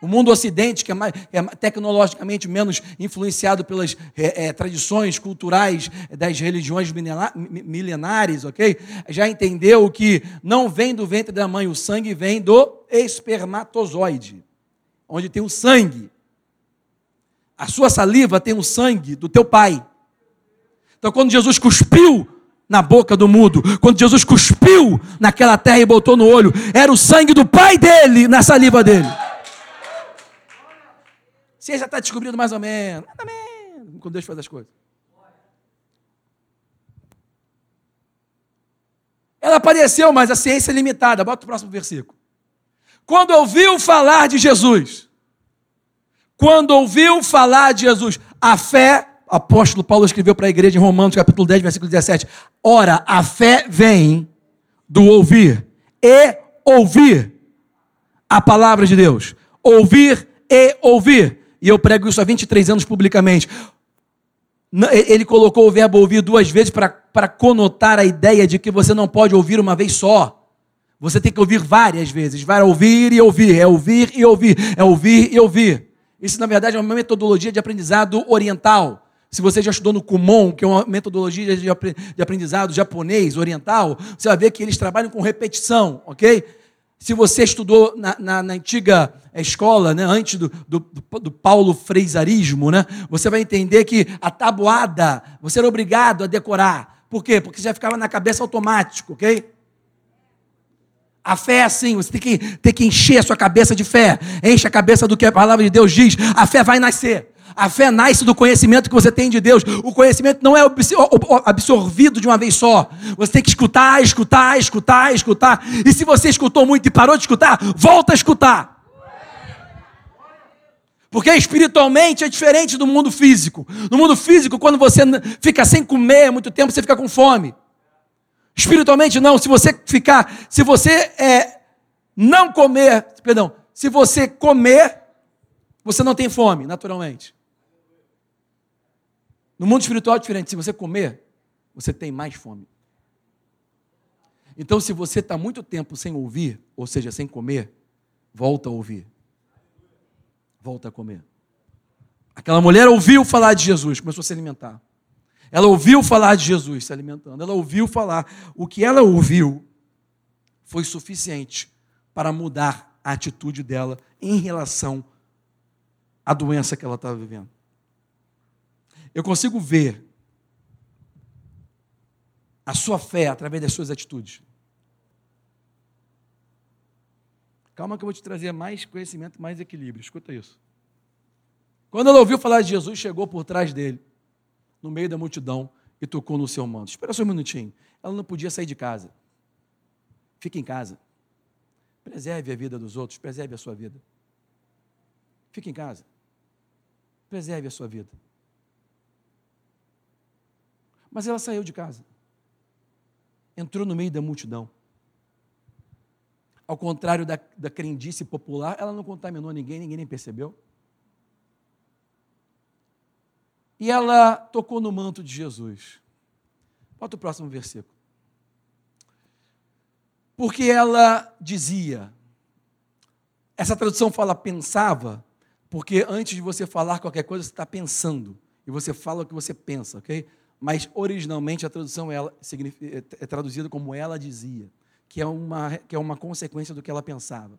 O mundo ocidente, que é, mais, é tecnologicamente menos influenciado pelas é, é, tradições culturais das religiões milenares, ok? Já entendeu que não vem do ventre da mãe, o sangue vem do espermatozoide, onde tem o sangue. A sua saliva tem o sangue do teu pai. Então, quando Jesus cuspiu na boca do mudo, quando Jesus cuspiu naquela terra e botou no olho, era o sangue do pai dele na saliva dele. Você já está descobrindo mais ou menos, mais ou menos, quando Deus faz as coisas. Ela apareceu, mas a ciência é limitada. Bota o próximo versículo. Quando ouviu falar de Jesus, quando ouviu falar de Jesus, a fé apóstolo Paulo escreveu para a igreja em Romanos, capítulo 10, versículo 17. Ora, a fé vem do ouvir e ouvir a palavra de Deus. Ouvir e ouvir. E eu prego isso há 23 anos publicamente. Ele colocou o verbo ouvir duas vezes para conotar a ideia de que você não pode ouvir uma vez só. Você tem que ouvir várias vezes. Vai ouvir e ouvir. É ouvir e ouvir. É ouvir e ouvir. Isso, na verdade, é uma metodologia de aprendizado oriental. Se você já estudou no Kumon, que é uma metodologia de aprendizado japonês, oriental, você vai ver que eles trabalham com repetição, ok? Se você estudou na, na, na antiga escola, né, antes do, do, do, Paulo Freisarismo, né, você vai entender que a tabuada você era obrigado a decorar. Por quê? Porque já ficava na cabeça automático, ok? A fé é assim, você tem que, tem que encher a sua cabeça de fé. Enche a cabeça do que a palavra de Deus diz. A fé vai nascer. A fé nasce do conhecimento que você tem de Deus. O conhecimento não é absorvido de uma vez só. Você tem que escutar, escutar, escutar, escutar. E se você escutou muito e parou de escutar, volta a escutar. Porque espiritualmente é diferente do mundo físico. No mundo físico, quando você fica sem comer muito tempo, você fica com fome. Espiritualmente não. Se você ficar, se você é, não comer, perdão, se você comer, você não tem fome, naturalmente. No mundo espiritual é diferente. Se você comer, você tem mais fome. Então, se você está muito tempo sem ouvir, ou seja, sem comer, volta a ouvir. Volta a comer. Aquela mulher ouviu falar de Jesus, começou a se alimentar. Ela ouviu falar de Jesus se alimentando. Ela ouviu falar. O que ela ouviu foi suficiente para mudar a atitude dela em relação à doença que ela estava vivendo. Eu consigo ver a sua fé através das suas atitudes. Calma que eu vou te trazer mais conhecimento, mais equilíbrio. Escuta isso. Quando ela ouviu falar de Jesus, chegou por trás dele, no meio da multidão, e tocou no seu manto. Espera só um minutinho. Ela não podia sair de casa. Fique em casa. Preserve a vida dos outros, preserve a sua vida. Fique em casa. Preserve a sua vida. Mas ela saiu de casa. Entrou no meio da multidão. Ao contrário da, da crendice popular, ela não contaminou ninguém, ninguém nem percebeu. E ela tocou no manto de Jesus. Bota o próximo versículo. Porque ela dizia, essa tradução fala pensava, porque antes de você falar qualquer coisa, você está pensando. E você fala o que você pensa, ok? Mas originalmente a tradução ela, é, é traduzida como ela dizia, que é, uma, que é uma consequência do que ela pensava.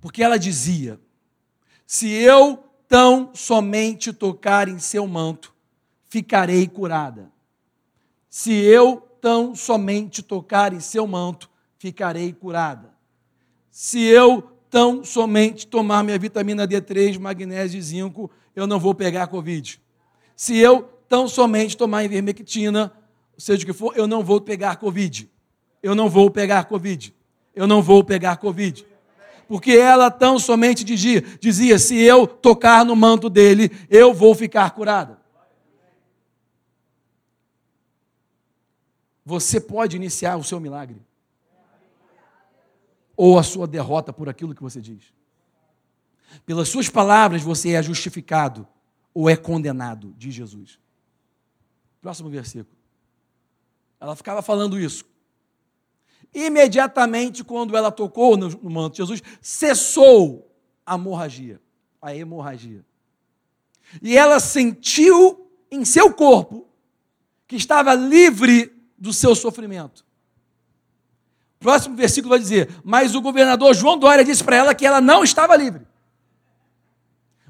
Porque ela dizia: se eu tão somente tocar em seu manto, ficarei curada. Se eu tão somente tocar em seu manto, ficarei curada. Se eu tão somente tomar minha vitamina D3, magnésio e zinco, eu não vou pegar Covid. Se eu tão somente tomar ivermectina, seja o que for, eu não vou pegar Covid. Eu não vou pegar Covid. Eu não vou pegar Covid. Porque ela tão somente dizia, dizia: se eu tocar no manto dele, eu vou ficar curada. Você pode iniciar o seu milagre. Ou a sua derrota por aquilo que você diz. Pelas suas palavras você é justificado ou é condenado, diz Jesus. Próximo versículo. Ela ficava falando isso. Imediatamente, quando ela tocou no, manto de Jesus, cessou a hemorragia, a hemorragia. E ela sentiu em seu corpo que estava livre do seu sofrimento. Próximo versículo vai dizer: Mas o governador João Dória disse para ela que ela não estava livre.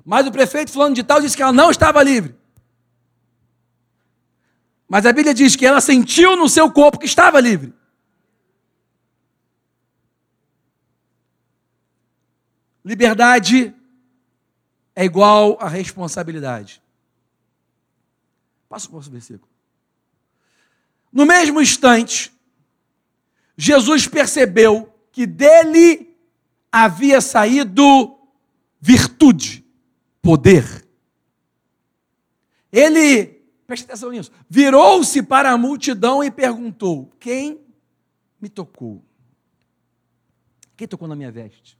Mas o prefeito fulano de tal disse que ela não estava livre. Mas a Bíblia diz que ela sentiu no seu corpo que estava livre. Liberdade é igual a responsabilidade. Passa o próximo versículo. No mesmo instante, Jesus percebeu que dele havia saído virtude, poder. Ele Preste atenção nisso. Virou-se para a multidão e perguntou: Quem me tocou? Quem tocou na minha veste?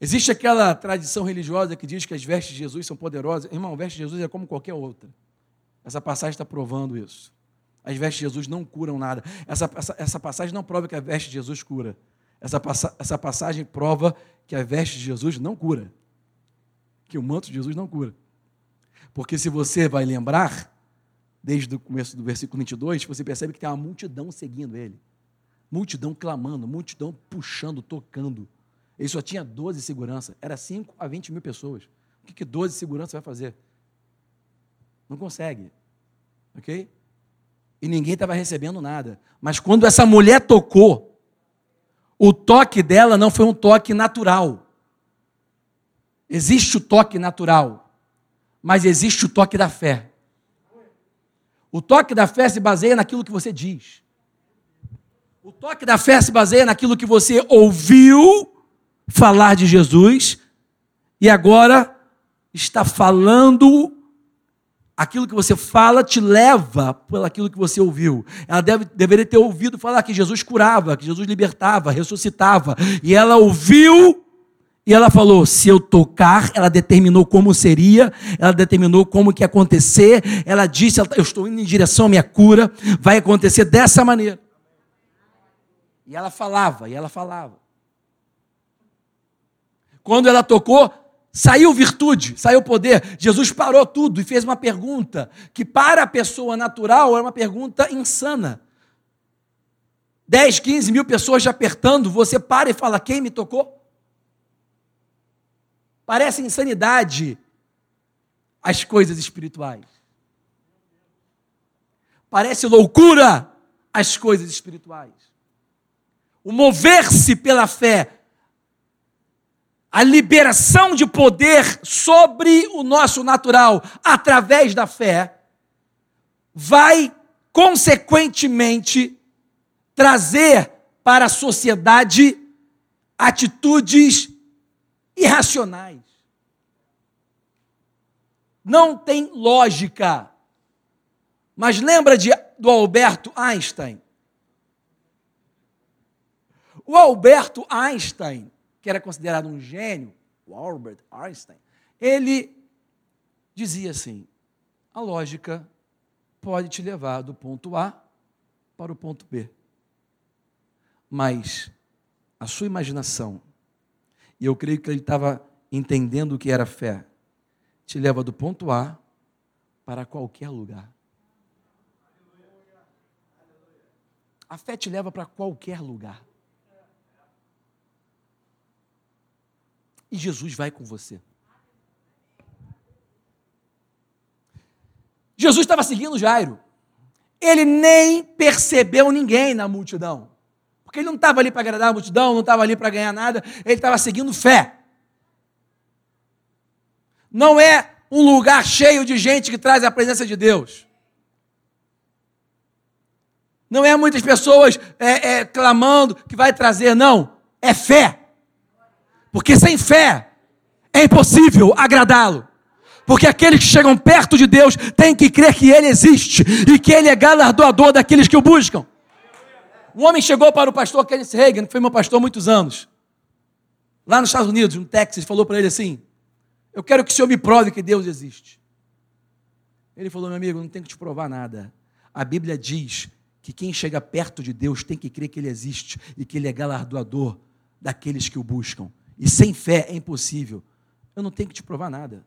Existe aquela tradição religiosa que diz que as vestes de Jesus são poderosas. Irmão, a veste de Jesus é como qualquer outra. Essa passagem está provando isso. As vestes de Jesus não curam nada. Essa, essa, essa passagem não prova que a veste de Jesus cura. Essa, essa passagem prova que a veste de Jesus não cura. Que o manto de Jesus não cura. Porque se você vai lembrar, desde o começo do versículo 22, você percebe que tem uma multidão seguindo ele. Multidão clamando, multidão puxando, tocando. Ele só tinha 12 segurança. Era 5 a 20 mil pessoas. O que, que 12 segurança vai fazer? Não consegue. Ok? E ninguém estava recebendo nada. Mas quando essa mulher tocou, o toque dela não foi um toque natural. Existe o toque natural, mas existe o toque da fé. O toque da fé se baseia naquilo que você diz. O toque da fé se baseia naquilo que você ouviu falar de Jesus e agora está falando aquilo que você fala te leva por aquilo que você ouviu. Ela deve, deveria ter ouvido falar que Jesus curava, que Jesus libertava, ressuscitava. E ela ouviu e ela falou: se eu tocar, ela determinou como seria, ela determinou como que ia acontecer. Ela disse: eu estou indo em direção à minha cura, vai acontecer dessa maneira. E ela falava, e ela falava. Quando ela tocou, Saiu virtude, saiu poder. Jesus parou tudo e fez uma pergunta que, para a pessoa natural, era uma pergunta insana. 10, 15 mil pessoas te apertando, você para e fala: Quem me tocou? Parece insanidade as coisas espirituais. Parece loucura as coisas espirituais. O mover-se pela fé a liberação de poder sobre o nosso natural através da fé vai, consequentemente, trazer para a sociedade atitudes irracionais. Não tem lógica. Mas lembra de, do Alberto Einstein? O Alberto Einstein que era considerado um gênio, o Albert Einstein, ele dizia assim: a lógica pode te levar do ponto A para o ponto B. Mas a sua imaginação, e eu creio que ele estava entendendo o que era fé, te leva do ponto A para qualquer lugar. A fé te leva para qualquer lugar. e Jesus vai com você. Jesus estava seguindo Jairo. Ele nem percebeu ninguém na multidão. Porque ele não estava ali para agradar a multidão, não estava ali para ganhar nada, ele estava seguindo fé. Não é um lugar cheio de gente que traz a presença de Deus. Não é muitas pessoas é, é, clamando que vai trazer, não. É fé. Porque sem fé é impossível agradá-lo. Porque aqueles que chegam perto de Deus têm que crer que Ele existe e que Ele é galardoador daqueles que o buscam. Um homem chegou para o pastor Kenneth Reagan, que foi meu pastor há muitos anos, lá nos Estados Unidos, no Texas, falou para ele assim: Eu quero que o senhor me prove que Deus existe. Ele falou: Meu amigo, não tem que te provar nada. A Bíblia diz que quem chega perto de Deus tem que crer que Ele existe e que Ele é galardoador daqueles que o buscam. E sem fé é impossível. Eu não tenho que te provar nada.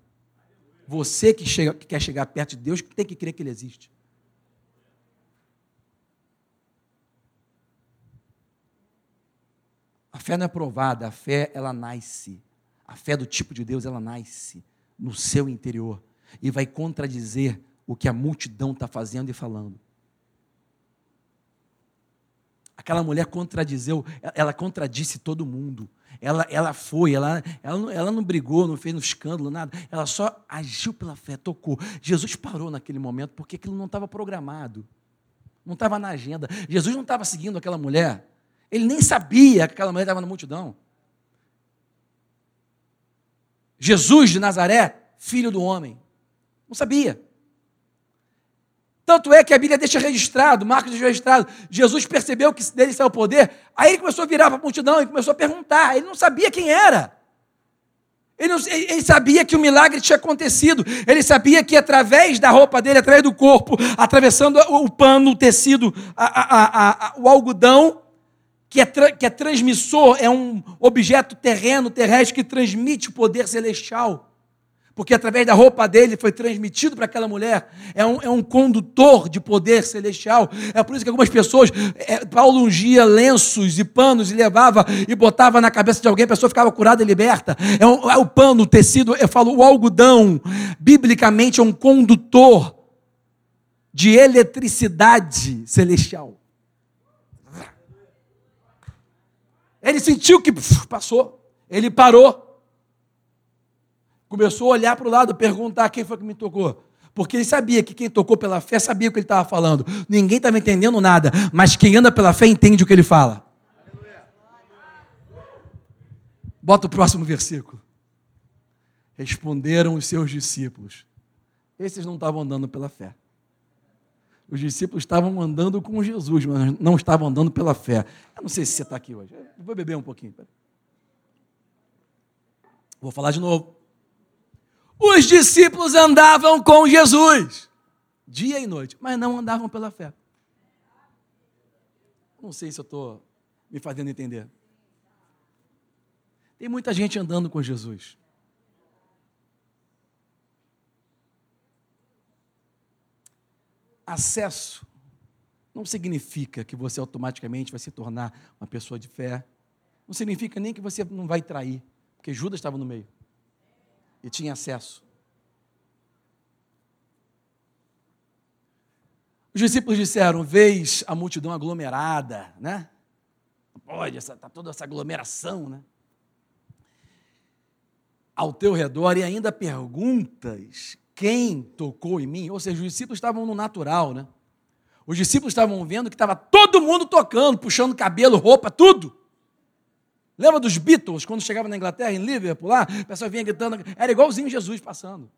Você que, chega, que quer chegar perto de Deus tem que crer que Ele existe. A fé não é provada, a fé ela nasce. A fé do tipo de Deus ela nasce no seu interior e vai contradizer o que a multidão está fazendo e falando. Aquela mulher contradizeu, ela contradisse todo mundo. Ela, ela foi, ela, ela, não, ela não brigou, não fez um escândalo, nada. Ela só agiu pela fé, tocou. Jesus parou naquele momento porque aquilo não estava programado, não estava na agenda. Jesus não estava seguindo aquela mulher. Ele nem sabia que aquela mulher estava na multidão. Jesus de Nazaré, filho do homem. Não sabia. Tanto é que a Bíblia deixa registrado, Marcos deixa registrado. Jesus percebeu que dele saiu o poder, aí ele começou a virar para a multidão e começou a perguntar. Ele não sabia quem era. Ele, não, ele, sabia que o milagre tinha acontecido. Ele sabia que através da roupa dele, através do corpo, atravessando o pano, o tecido, a, a, a, o algodão, que é, que é transmissor, é um objeto terreno, terrestre, que transmite o poder celestial porque através da roupa dele foi transmitido para aquela mulher. É um, é um condutor de poder celestial. É por isso que algumas pessoas, é, Paulo ungia lenços e panos e levava e botava na cabeça de alguém, a pessoa ficava curada e liberta. É, um, é o pano, o tecido, eu falo, o algodão, biblicamente é um condutor de eletricidade celestial. Ele sentiu que passou, ele parou. Começou a olhar para o lado, perguntar quem foi que me tocou. Porque ele sabia que quem tocou pela fé sabia o que ele estava falando. Ninguém estava entendendo nada, mas quem anda pela fé entende o que ele fala. Bota o próximo versículo. Responderam os seus discípulos. Esses não estavam andando pela fé. Os discípulos estavam andando com Jesus, mas não estavam andando pela fé. Eu não sei se você está aqui hoje. Eu vou beber um pouquinho. Vou falar de novo. Os discípulos andavam com Jesus, dia e noite, mas não andavam pela fé. Não sei se eu estou me fazendo entender. Tem muita gente andando com Jesus. Acesso não significa que você automaticamente vai se tornar uma pessoa de fé. Não significa nem que você não vai trair, porque Judas estava no meio e tinha acesso. Os discípulos disseram: Vês a multidão aglomerada, né? Não pode, está toda essa aglomeração, né? Ao teu redor e ainda perguntas quem tocou em mim. Ou seja, os discípulos estavam no natural, né? Os discípulos estavam vendo que estava todo mundo tocando, puxando cabelo, roupa, tudo. Lembra dos Beatles, quando chegava na Inglaterra, em Liverpool, lá, a pessoa vinha gritando, era igualzinho Jesus passando.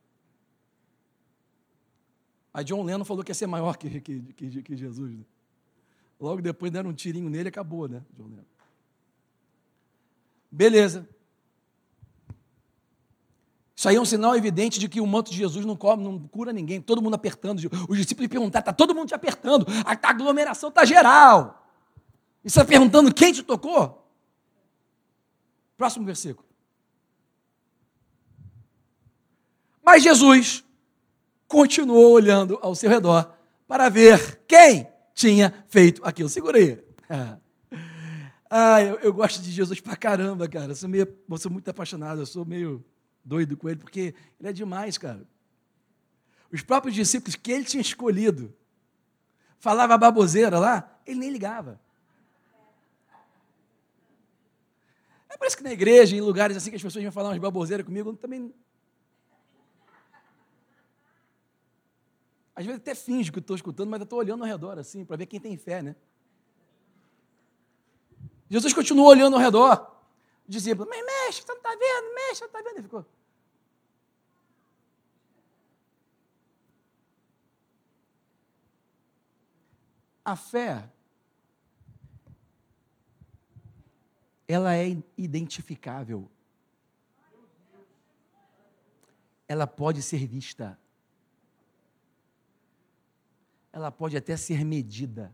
Aí John Lennon falou que ia ser maior que, que, que, que Jesus. Né? Logo depois deram um tirinho nele e acabou, né, John Lennon. Beleza. Isso aí é um sinal evidente de que o manto de Jesus não, come, não cura ninguém, todo mundo apertando. Os discípulos perguntaram, está todo mundo te apertando, a aglomeração está geral. E você está perguntando quem te tocou? Próximo versículo. Mas Jesus continuou olhando ao seu redor para ver quem tinha feito aquilo. Segura aí. Ah, eu, eu, gosto de Jesus pra caramba, cara. Eu sou, meio, eu sou muito apaixonado, eu sou meio doido com ele, porque ele é demais, cara. Os próprios discípulos que ele tinha escolhido, falava baboseira lá, ele nem ligava. É por isso que na igreja, em lugares assim que as pessoas vêm falar umas baboseiras comigo, eu também. Às vezes até finge que estou escutando, mas eu estou olhando ao redor assim, para ver quem tem fé, né? Jesus continuou olhando ao redor. Discípulo, mas mexe, você não está vendo, mexe, você não está vendo. Ele ficou. A fé ela é identificável. Ela pode ser vista. Ela pode até ser medida.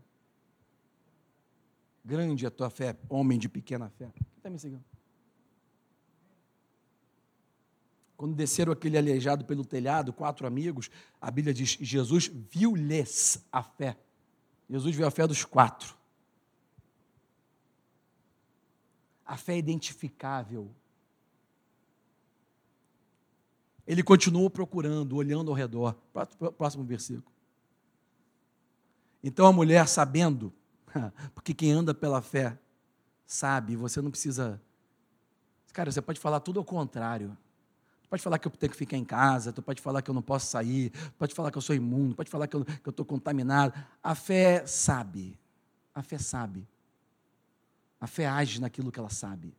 Grande a tua fé, homem de pequena fé. Quem está me seguindo? Quando desceram aquele aleijado pelo telhado, quatro amigos, a Bíblia diz: Jesus viu-lhes a fé. Jesus viu a fé dos quatro. A fé é identificável. Ele continuou procurando, olhando ao redor. Próximo versículo. Então a mulher, sabendo, porque quem anda pela fé sabe, você não precisa. Cara, você pode falar tudo ao contrário. Pode falar que eu tenho que ficar em casa, tu pode falar que eu não posso sair, pode falar que eu sou imundo, pode falar que eu estou contaminado. A fé sabe. A fé sabe. A fé age naquilo que ela sabe.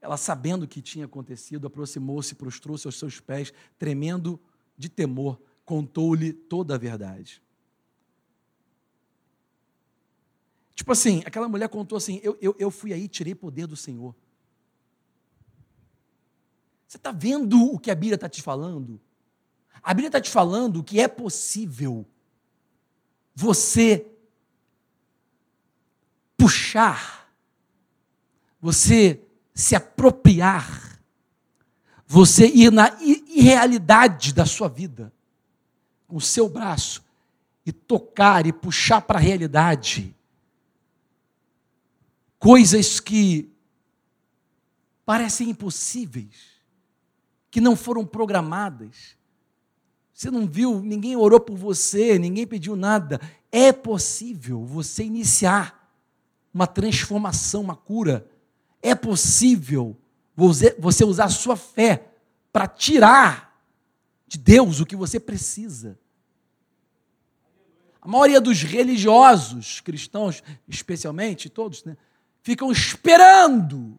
Ela, sabendo o que tinha acontecido, aproximou-se, prostrou-se aos seus pés, tremendo de temor, contou-lhe toda a verdade. Tipo assim, aquela mulher contou assim: eu, eu, eu fui aí, tirei poder do Senhor. Você está vendo o que a Bíblia está te falando? A Bíblia está te falando que é possível você puxar, você se apropriar, você ir na irrealidade da sua vida, com o seu braço, e tocar e puxar para a realidade coisas que parecem impossíveis, que não foram programadas. Você não viu, ninguém orou por você, ninguém pediu nada. É possível você iniciar uma transformação, uma cura. É possível você usar a sua fé para tirar de Deus o que você precisa. A maioria dos religiosos, cristãos especialmente, todos, né, ficam esperando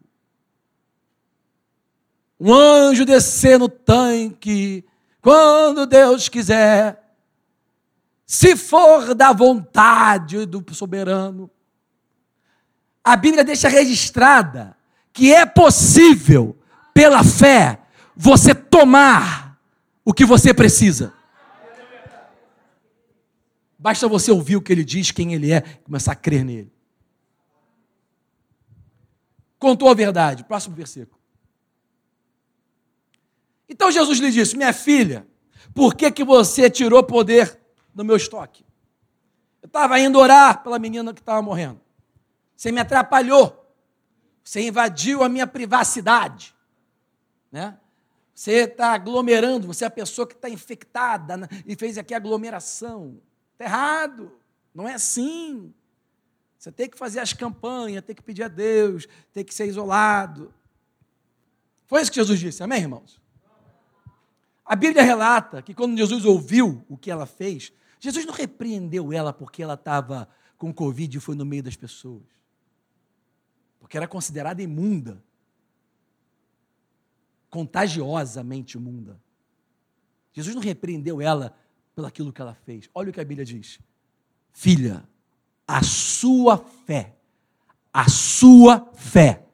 um anjo descer no tanque quando Deus quiser. Se for da vontade do soberano. A Bíblia deixa registrada que é possível, pela fé, você tomar o que você precisa. Basta você ouvir o que ele diz, quem ele é, começar a crer nele. Contou a verdade. Próximo versículo. Então Jesus lhe disse: Minha filha, por que, que você tirou poder do meu estoque? Eu estava indo orar pela menina que estava morrendo. Você me atrapalhou. Você invadiu a minha privacidade. Né? Você está aglomerando, você é a pessoa que está infectada né? e fez aqui aglomeração. Está errado. Não é assim. Você tem que fazer as campanhas, tem que pedir a Deus, tem que ser isolado. Foi isso que Jesus disse, amém, irmãos? A Bíblia relata que quando Jesus ouviu o que ela fez, Jesus não repreendeu ela porque ela estava com Covid e foi no meio das pessoas. Porque era considerada imunda. Contagiosamente imunda. Jesus não repreendeu ela pelo aquilo que ela fez. Olha o que a Bíblia diz. Filha, a sua fé, a sua fé,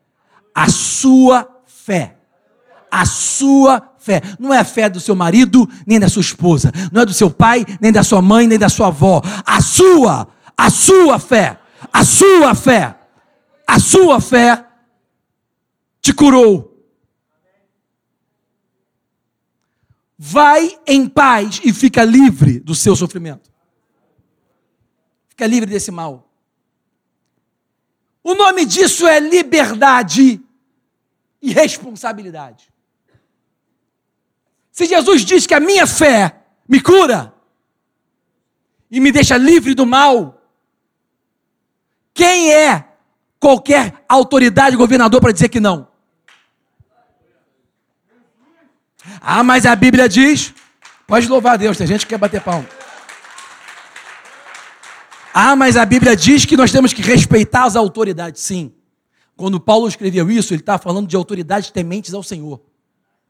a sua fé, a sua fé. Não é a fé do seu marido, nem da sua esposa. Não é do seu pai, nem da sua mãe, nem da sua avó. A sua, a sua fé. A sua fé. A sua fé te curou. Vai em paz e fica livre do seu sofrimento. Fica livre desse mal. O nome disso é liberdade e responsabilidade. Se Jesus diz que a minha fé me cura e me deixa livre do mal, quem é qualquer autoridade, governador, para dizer que não? Ah, mas a Bíblia diz. Pode louvar a Deus, tem gente que quer bater palma. Ah, mas a Bíblia diz que nós temos que respeitar as autoridades. Sim. Quando Paulo escreveu isso, ele está falando de autoridades tementes ao Senhor.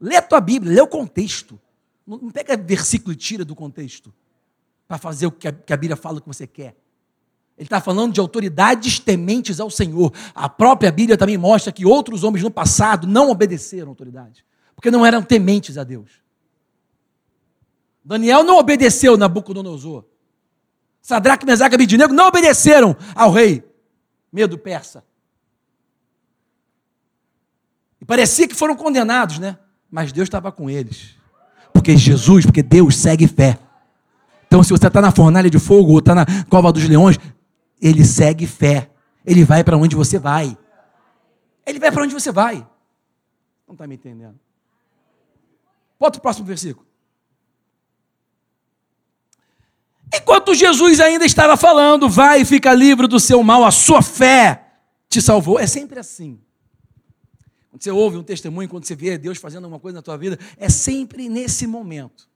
Lê a tua Bíblia, lê o contexto. Não pega versículo e tira do contexto para fazer o que a, que a Bíblia fala que você quer. Ele está falando de autoridades tementes ao Senhor. A própria Bíblia também mostra que outros homens no passado não obedeceram à autoridade, porque não eram tementes a Deus. Daniel não obedeceu a Nabucodonosor. Sadraque, Mesaque e Abidinego não obedeceram ao rei medo persa. E parecia que foram condenados, né? Mas Deus estava com eles. Porque Jesus, porque Deus segue fé. Então, se você está na fornalha de fogo ou está na cova dos leões, ele segue fé. Ele vai para onde você vai. Ele vai para onde você vai. Não está me entendendo? Bota o próximo versículo. Enquanto Jesus ainda estava falando, vai e fica livre do seu mal, a sua fé te salvou. É sempre assim. Quando você ouve um testemunho, quando você vê Deus fazendo alguma coisa na tua vida, é sempre nesse momento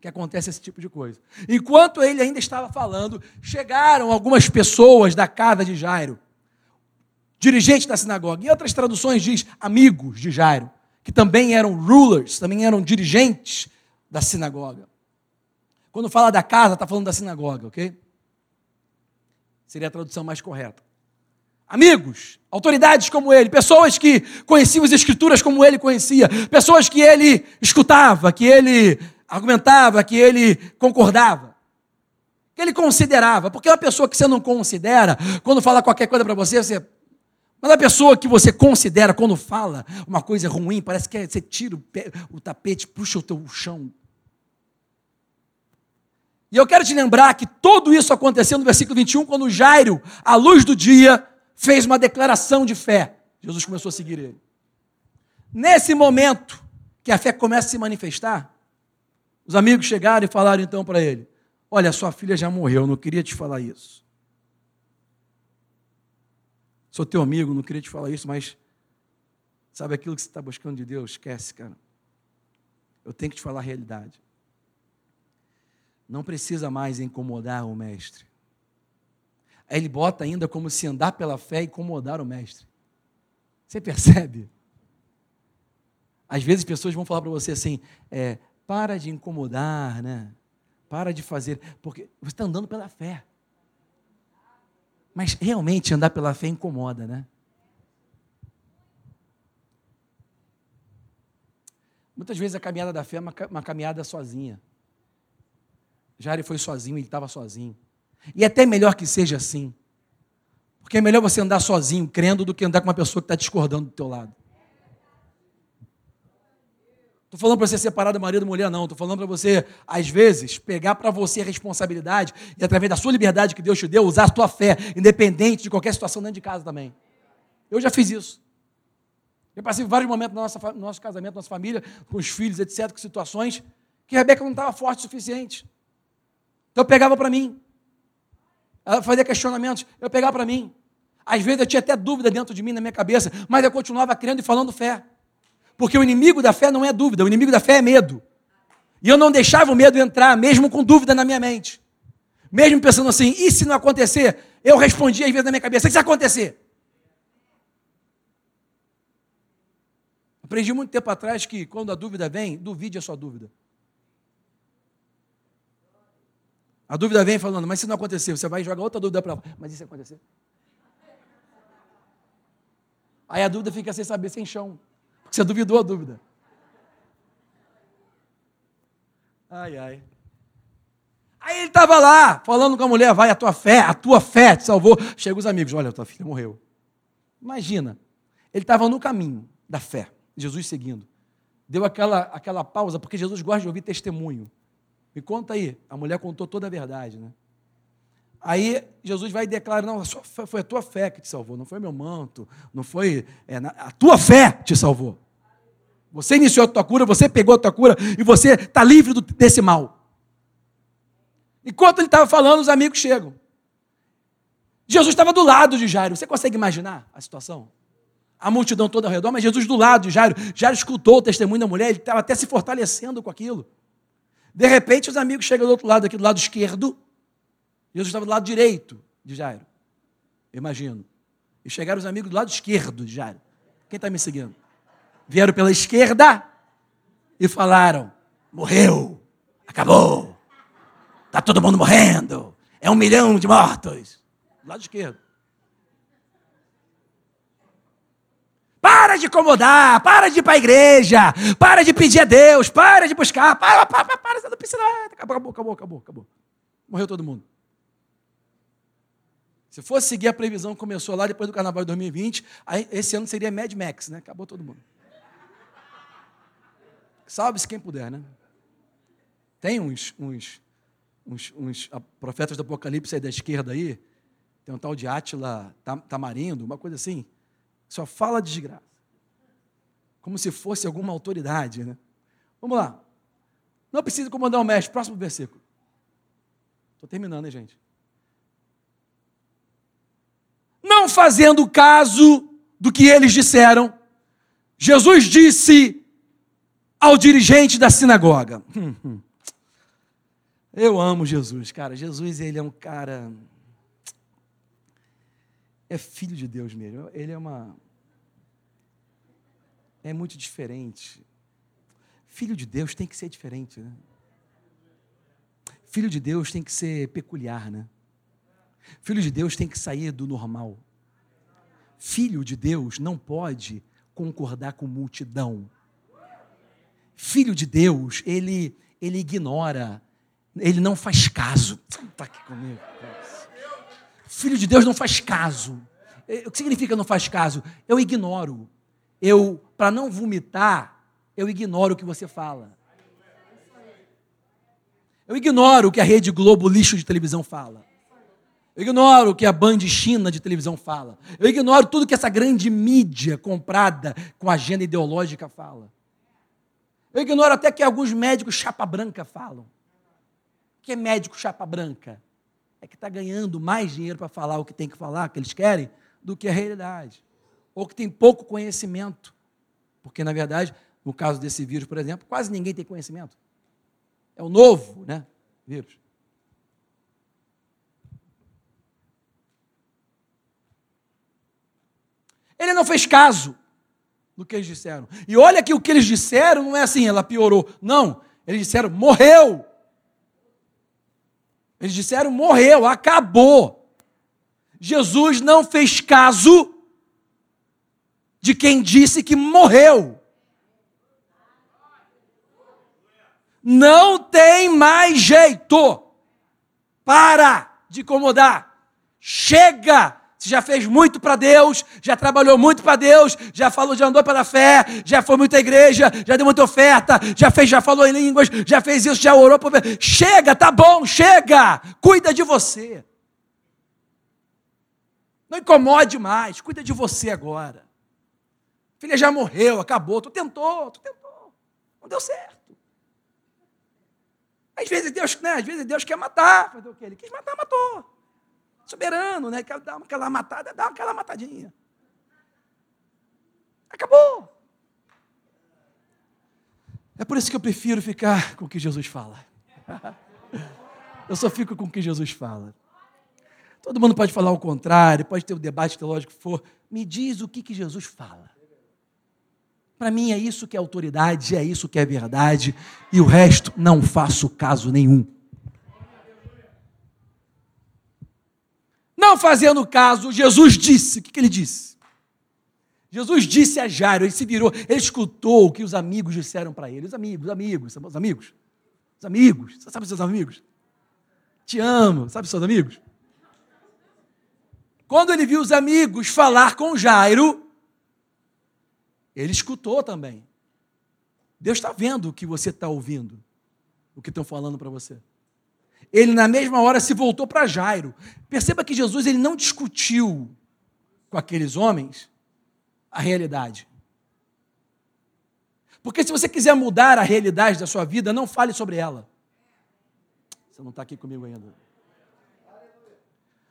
que acontece esse tipo de coisa. Enquanto ele ainda estava falando, chegaram algumas pessoas da casa de Jairo, dirigentes da sinagoga. Em outras traduções diz amigos de Jairo, que também eram rulers, também eram dirigentes da sinagoga. Quando fala da casa, está falando da sinagoga, ok? Seria a tradução mais correta amigos, autoridades como ele, pessoas que conheciam as escrituras como ele conhecia, pessoas que ele escutava, que ele argumentava, que ele concordava, que ele considerava, porque uma pessoa que você não considera, quando fala qualquer coisa para você, você mas a pessoa que você considera quando fala uma coisa ruim, parece que você tira o, pé, o tapete, puxa o teu chão. E eu quero te lembrar que tudo isso aconteceu no versículo 21, quando Jairo, à luz do dia, fez uma declaração de fé. Jesus começou a seguir ele. Nesse momento que a fé começa a se manifestar, os amigos chegaram e falaram então para ele: Olha, sua filha já morreu, eu não queria te falar isso. Sou teu amigo, não queria te falar isso, mas Sabe aquilo que você está buscando de Deus? Esquece, cara. Eu tenho que te falar a realidade. Não precisa mais incomodar o mestre. Aí ele bota ainda como se andar pela fé e incomodar o mestre. Você percebe? Às vezes pessoas vão falar para você assim: é, para de incomodar, né? Para de fazer, porque você está andando pela fé. Mas realmente andar pela fé incomoda, né? Muitas vezes a caminhada da fé é uma, caminhada sozinha. Jair foi sozinho, ele estava sozinho. E é até melhor que seja assim. Porque é melhor você andar sozinho, crendo, do que andar com uma pessoa que está discordando do teu lado. Estou falando para você separar do marido e mulher, não. Estou falando para você, às vezes, pegar para você a responsabilidade e, através da sua liberdade que Deus te deu, usar a tua fé, independente de qualquer situação dentro de casa também. Eu já fiz isso. Eu passei vários momentos no nosso, no nosso casamento, nossa família, com os filhos, etc., com situações que a Rebeca não estava forte o suficiente. Então eu pegava para mim. Ela fazia questionamentos, eu pegava para mim. Às vezes eu tinha até dúvida dentro de mim, na minha cabeça, mas eu continuava crendo e falando fé. Porque o inimigo da fé não é dúvida, o inimigo da fé é medo. E eu não deixava o medo entrar, mesmo com dúvida na minha mente. Mesmo pensando assim, e se não acontecer? Eu respondia às vezes na minha cabeça, e se acontecer? Aprendi muito tempo atrás que quando a dúvida vem, duvide a sua dúvida. A dúvida vem falando, mas se não acontecer, você vai jogar outra dúvida para. Mas se acontecer? Aí a dúvida fica sem saber, sem chão. Porque você duvidou a dúvida. Ai, ai. Aí ele estava lá, falando com a mulher, vai, a tua fé, a tua fé te salvou. Chega os amigos, olha, tua filha morreu. Imagina, ele estava no caminho da fé, Jesus seguindo. Deu aquela, aquela pausa, porque Jesus gosta de ouvir testemunho. Me conta aí. A mulher contou toda a verdade, né? Aí Jesus vai e declara: Não, foi a tua fé que te salvou, não foi meu manto, não foi. É, a tua fé te salvou. Você iniciou a tua cura, você pegou a tua cura e você está livre do, desse mal. Enquanto ele estava falando, os amigos chegam. Jesus estava do lado de Jairo. Você consegue imaginar a situação? A multidão toda ao redor, mas Jesus do lado de Jairo. Jairo escutou o testemunho da mulher, ele estava até se fortalecendo com aquilo. De repente, os amigos chegam do outro lado, aqui do lado esquerdo, Jesus estava do lado direito de Jairo. Imagino. E chegaram os amigos do lado esquerdo de Jairo. Quem está me seguindo? Vieram pela esquerda e falaram: morreu, acabou, está todo mundo morrendo, é um milhão de mortos. Do lado esquerdo. Para de incomodar, para de ir para a igreja, para de pedir a Deus, para de buscar, para, para, para, para, você não precisa. Acabou, acabou, acabou, acabou. Morreu todo mundo. Se fosse seguir a previsão que começou lá depois do carnaval de 2020, aí, esse ano seria Mad Max, né? Acabou todo mundo. Salve-se quem puder, né? Tem uns, uns, uns, uns profetas do Apocalipse aí da esquerda aí, tem um tal de Átila Tamarindo, uma coisa assim, só fala desgraça. Como se fosse alguma autoridade, né? Vamos lá. Não precisa comandar o mestre. Próximo versículo. Estou terminando, hein, gente? não fazendo caso do que eles disseram, Jesus disse ao dirigente da sinagoga: Eu amo Jesus, cara. Jesus, ele é um cara. É filho de Deus mesmo. Ele é uma. É muito diferente. Filho de Deus tem que ser diferente, né? Filho de Deus tem que ser peculiar, né? Filho de Deus tem que sair do normal. Filho de Deus não pode concordar com multidão. Filho de Deus, ele, ele ignora, ele não faz caso. Está aqui comigo. Filho de Deus não faz caso. É, o que significa não faz caso? Eu ignoro. Eu, para não vomitar, eu ignoro o que você fala. Eu ignoro o que a Rede Globo lixo de televisão fala. Eu ignoro o que a Band China de televisão fala. Eu ignoro tudo que essa grande mídia comprada com agenda ideológica fala. Eu ignoro até que alguns médicos chapa branca falam. Que é médico chapa branca? É que está ganhando mais dinheiro para falar o que tem que falar, que eles querem, do que a realidade. Ou que tem pouco conhecimento Porque, na verdade, no caso desse vírus, por exemplo, quase ninguém tem conhecimento. É o novo né, vírus. Ele não fez caso do que eles disseram. E olha que o que eles disseram não é assim, ela piorou. Não, eles disseram, morreu. Eles disseram, morreu, acabou. Jesus não fez caso de quem disse que morreu. Não tem mais jeito. Para de incomodar. Chega você já fez muito para Deus, já trabalhou muito para Deus, já falou, já andou pela fé, já foi muito à igreja, já deu muita oferta, já fez, já falou em línguas, já fez isso, já orou por Chega, tá bom, chega. Cuida de você. Não incomode mais, cuida de você agora. Filha já morreu, acabou, tu tentou, tu tentou. Não deu certo. Às vezes Deus, né, às vezes Deus quer matar, fazer o quê? Ele quis matar, matou soberano, né? Quer dar aquela matada, dá aquela matadinha. Acabou. É por isso que eu prefiro ficar com o que Jesus fala. Eu só fico com o que Jesus fala. Todo mundo pode falar o contrário, pode ter o debate teológico que for. Me diz o que, que Jesus fala. Para mim é isso que é autoridade, é isso que é verdade, e o resto não faço caso nenhum. Não fazendo caso, Jesus disse: o que, que ele disse? Jesus disse a Jairo, ele se virou, ele escutou o que os amigos disseram para ele. Os amigos, os amigos, os amigos, os amigos, você sabe os seus amigos? Te amo, sabe os seus amigos? Quando ele viu os amigos falar com Jairo, ele escutou também. Deus está vendo o que você está ouvindo, o que estão falando para você ele na mesma hora se voltou para Jairo. Perceba que Jesus ele não discutiu com aqueles homens a realidade. Porque se você quiser mudar a realidade da sua vida, não fale sobre ela. Você não está aqui comigo ainda.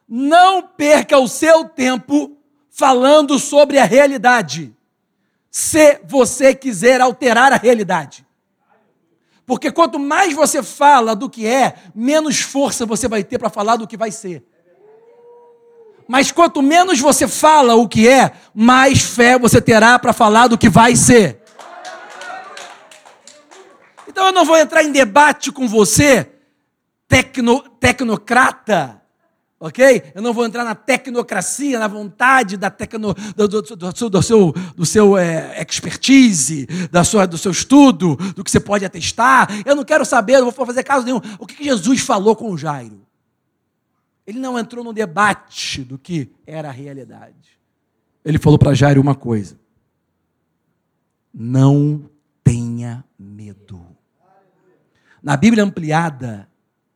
Não perca o seu tempo falando sobre a realidade. Se você quiser alterar a realidade. Porque quanto mais você fala do que é, menos força você vai ter para falar do que vai ser. Mas quanto menos você fala o que é, mais fé você terá para falar do que vai ser. Então eu não vou entrar em debate com você, tecno, tecnocrata, ok? Eu não vou entrar na tecnocracia, na vontade da tecno, do, do, do, do seu, do seu é, expertise, da sua, do seu estudo, do que você pode atestar. Eu não quero saber, não vou fazer caso nenhum. O que Jesus falou com Jairo? Ele não entrou no debate do que era a realidade. Ele falou para Jairo uma coisa: não tenha medo. Na Bíblia ampliada,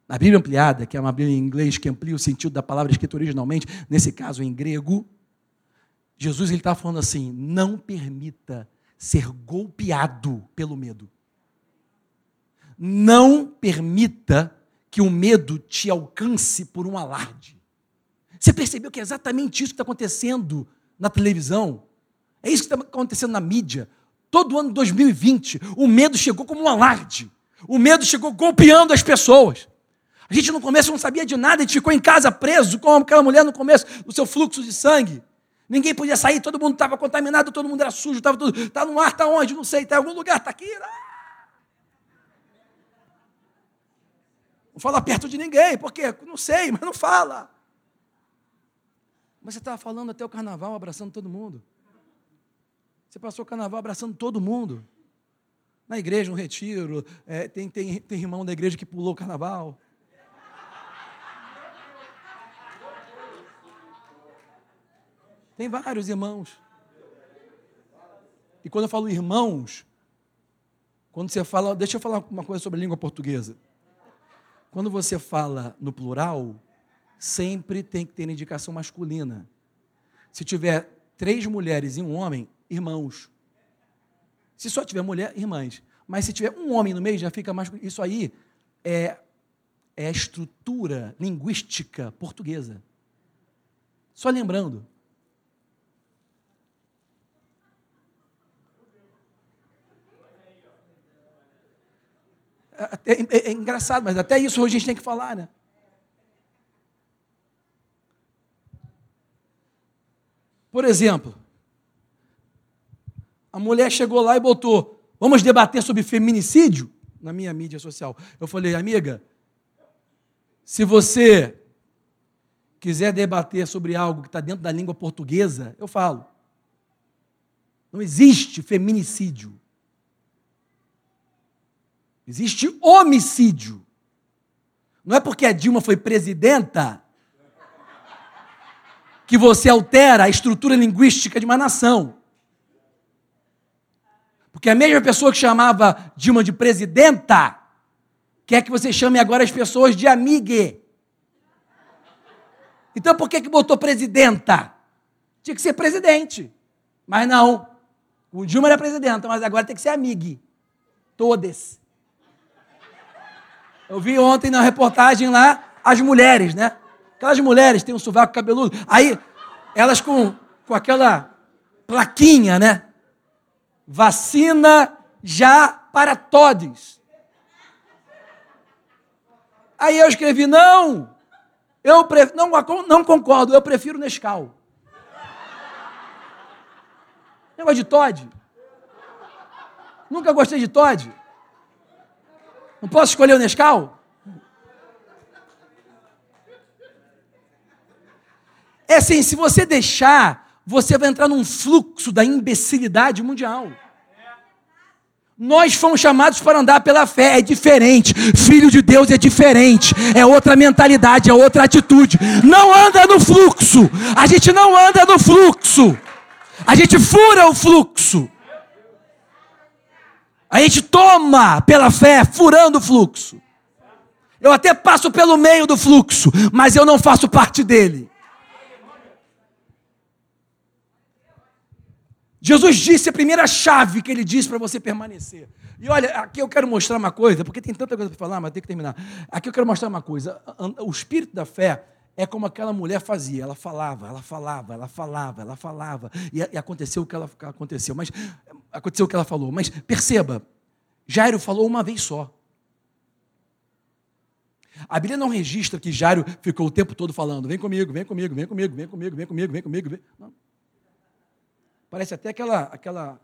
na Bíblia ampliada, que é uma Bíblia em inglês que amplia o sentido da palavra escrita originalmente, nesse caso em grego, Jesus está falando assim: não permita ser golpeado pelo medo. Não permita que o medo te alcance por um alarde. Você percebeu que é exatamente isso que está acontecendo na televisão? É isso que está acontecendo na mídia. Todo ano de 2020, o medo chegou como um alarde. O medo chegou golpeando as pessoas. A gente no começo não sabia de nada, a gente ficou em casa preso, como aquela mulher no começo, do seu fluxo de sangue. Ninguém podia sair, todo mundo estava contaminado, todo mundo era sujo, estava tudo. Está no ar, está onde? Não sei, está em algum lugar, está aqui. Não fala perto de ninguém, por quê? Não sei, mas não fala. Mas você estava falando até o carnaval, abraçando todo mundo. Você passou o carnaval abraçando todo mundo. Na igreja, no retiro, é, tem, tem, tem irmão da igreja que pulou o carnaval. Tem vários irmãos. E quando eu falo irmãos, quando você fala, deixa eu falar uma coisa sobre a língua portuguesa. Quando você fala no plural, sempre tem que ter indicação masculina. Se tiver três mulheres e um homem, irmãos. Se só tiver mulher, irmãs. Mas se tiver um homem no meio, já fica mais. Isso aí é, é a estrutura linguística portuguesa. Só lembrando, é, é, é engraçado, mas até isso hoje a gente tem que falar, né? Por exemplo, a mulher chegou lá e botou: Vamos debater sobre feminicídio? Na minha mídia social. Eu falei, amiga, se você quiser debater sobre algo que está dentro da língua portuguesa, eu falo. Não existe feminicídio. Existe homicídio. Não é porque a Dilma foi presidenta que você altera a estrutura linguística de uma nação. Porque a mesma pessoa que chamava Dilma de presidenta quer que você chame agora as pessoas de amigue. Então por que, que botou presidenta? Tinha que ser presidente. Mas não. O Dilma era presidenta, mas agora tem que ser amigue. Todas. Eu vi ontem na reportagem lá as mulheres, né? Aquelas mulheres têm um sovaco cabeludo. Aí, elas com, com aquela plaquinha, né? Vacina já para todos. Aí eu escrevi, não, eu pref... não, não concordo, eu prefiro Nescau. Negócio de Todd. Nunca gostei de Todd. Não posso escolher o Nescau? É assim, se você deixar você vai entrar num fluxo da imbecilidade mundial. Nós fomos chamados para andar pela fé, é diferente. Filho de Deus é diferente, é outra mentalidade, é outra atitude. Não anda no fluxo, a gente não anda no fluxo, a gente fura o fluxo. A gente toma pela fé, furando o fluxo. Eu até passo pelo meio do fluxo, mas eu não faço parte dele. Jesus disse a primeira chave que ele disse para você permanecer. E olha, aqui eu quero mostrar uma coisa, porque tem tanta coisa para falar, mas tem que terminar. Aqui eu quero mostrar uma coisa. O espírito da fé é como aquela mulher fazia. Ela falava, ela falava, ela falava, ela falava. E, e aconteceu o que ela aconteceu. Mas aconteceu o que ela falou. Mas perceba, Jairo falou uma vez só. A Bíblia não registra que Jairo ficou o tempo todo falando: vem comigo, vem comigo, vem comigo, vem comigo, vem comigo, vem comigo. Vem. Não. Parece até aquela, aquela.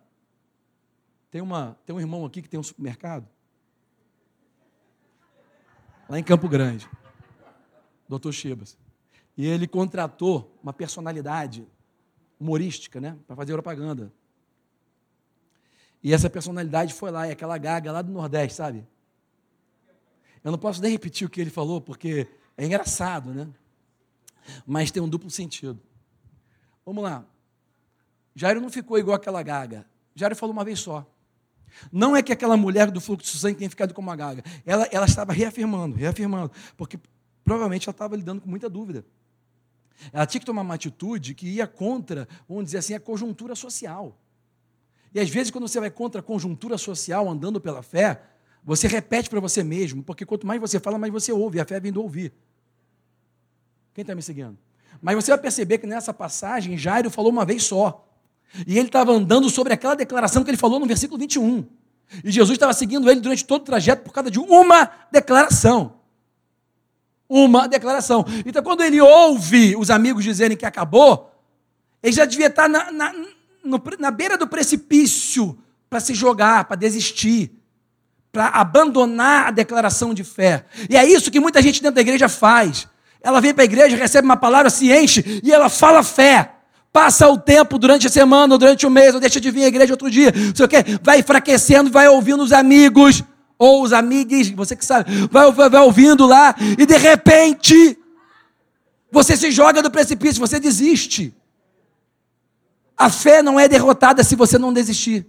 Tem, uma, tem um irmão aqui que tem um supermercado. Lá em Campo Grande. Doutor Chibas. E ele contratou uma personalidade humorística, né? Para fazer propaganda. E essa personalidade foi lá, e aquela gaga lá do Nordeste, sabe? Eu não posso nem repetir o que ele falou, porque é engraçado, né? Mas tem um duplo sentido. Vamos lá. Jairo não ficou igual aquela gaga. Jairo falou uma vez só. Não é que aquela mulher do fluxo de sangue tenha ficado como uma gaga. Ela, ela estava reafirmando, reafirmando, porque provavelmente ela estava lidando com muita dúvida. Ela tinha que tomar uma atitude que ia contra, vamos dizer assim, a conjuntura social. E às vezes, quando você vai contra a conjuntura social, andando pela fé, você repete para você mesmo, porque quanto mais você fala, mais você ouve, a fé vem do ouvir. Quem está me seguindo? Mas você vai perceber que nessa passagem, Jairo falou uma vez só. E ele estava andando sobre aquela declaração que ele falou no versículo 21. E Jesus estava seguindo ele durante todo o trajeto por causa de uma declaração. Uma declaração. Então, quando ele ouve os amigos dizerem que acabou, ele já devia estar na, na, no, na beira do precipício para se jogar, para desistir, para abandonar a declaração de fé. E é isso que muita gente dentro da igreja faz. Ela vem para a igreja, recebe uma palavra, se enche e ela fala fé passa o tempo durante a semana, durante o mês, ou deixa de vir à igreja outro dia, não sei o quê, vai enfraquecendo, vai ouvindo os amigos, ou os amigos, você que sabe, vai, vai, vai ouvindo lá, e de repente, você se joga do precipício, você desiste. A fé não é derrotada se você não desistir.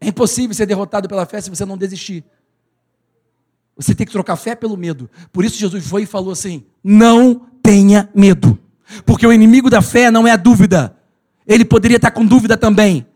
É impossível ser derrotado pela fé se você não desistir. Você tem que trocar fé pelo medo. Por isso Jesus foi e falou assim: não tenha medo. Porque o inimigo da fé não é a dúvida. Ele poderia estar com dúvida também.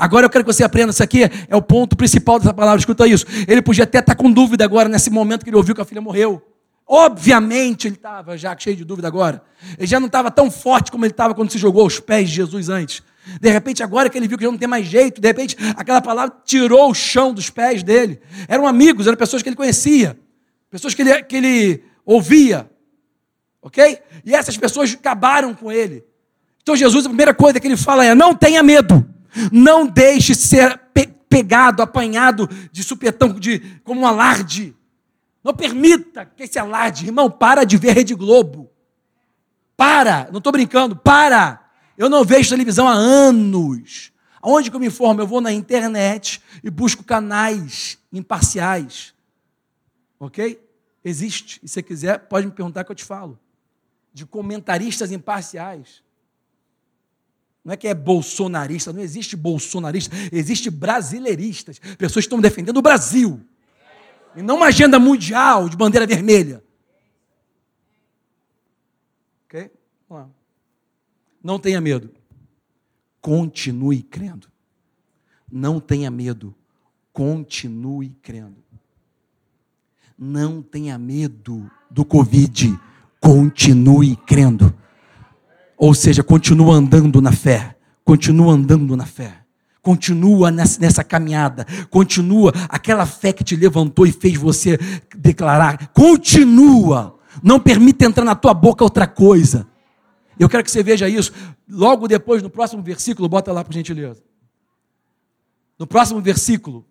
Agora eu quero que você aprenda isso aqui, é o ponto principal dessa palavra, escuta isso. Ele podia até estar com dúvida agora, nesse momento que ele ouviu que a filha morreu. Obviamente ele estava já cheio de dúvida agora. Ele já não estava tão forte como ele estava quando se jogou aos pés de Jesus antes. De repente, agora que ele viu que já não tem mais jeito, de repente, aquela palavra tirou o chão dos pés dele. Eram amigos, eram pessoas que ele conhecia, pessoas que ele, que ele ouvia, ok? E essas pessoas acabaram com ele. Então, Jesus, a primeira coisa que ele fala é: não tenha medo, não deixe ser pe pegado, apanhado de supetão, de, como um alarde. Não permita que esse alarde, irmão, para de ver Rede Globo. Para, não estou brincando, para. Eu não vejo televisão há anos. Aonde que eu me informo? Eu vou na internet e busco canais imparciais. Ok? Existe. E se quiser, pode me perguntar que eu te falo. De comentaristas imparciais. Não é que é bolsonarista, não existe bolsonarista, existe brasileiristas. Pessoas que estão defendendo o Brasil. E não uma agenda mundial de bandeira vermelha. Ok? Vamos lá. Não tenha medo. Continue crendo. Não tenha medo. Continue crendo. Não tenha medo do Covid. Continue crendo. Ou seja, continua andando na fé. Continua andando na fé. Continua nessa, caminhada. Continua aquela fé que te levantou e fez você declarar. Continua. Não permita entrar na tua boca outra coisa. Eu quero que você veja isso. Logo depois, no próximo versículo, bota lá por gentileza. No próximo versículo.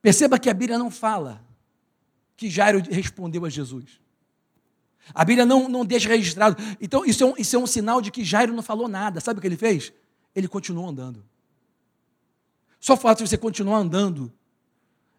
Perceba que a Bíblia não fala que Jairo respondeu a Jesus. A Bíblia não, não deixa registrado. Então, isso é, um, isso é um sinal de que Jairo não falou nada. Sabe o que ele fez? Ele continuou andando. Só o fato de você continuar andando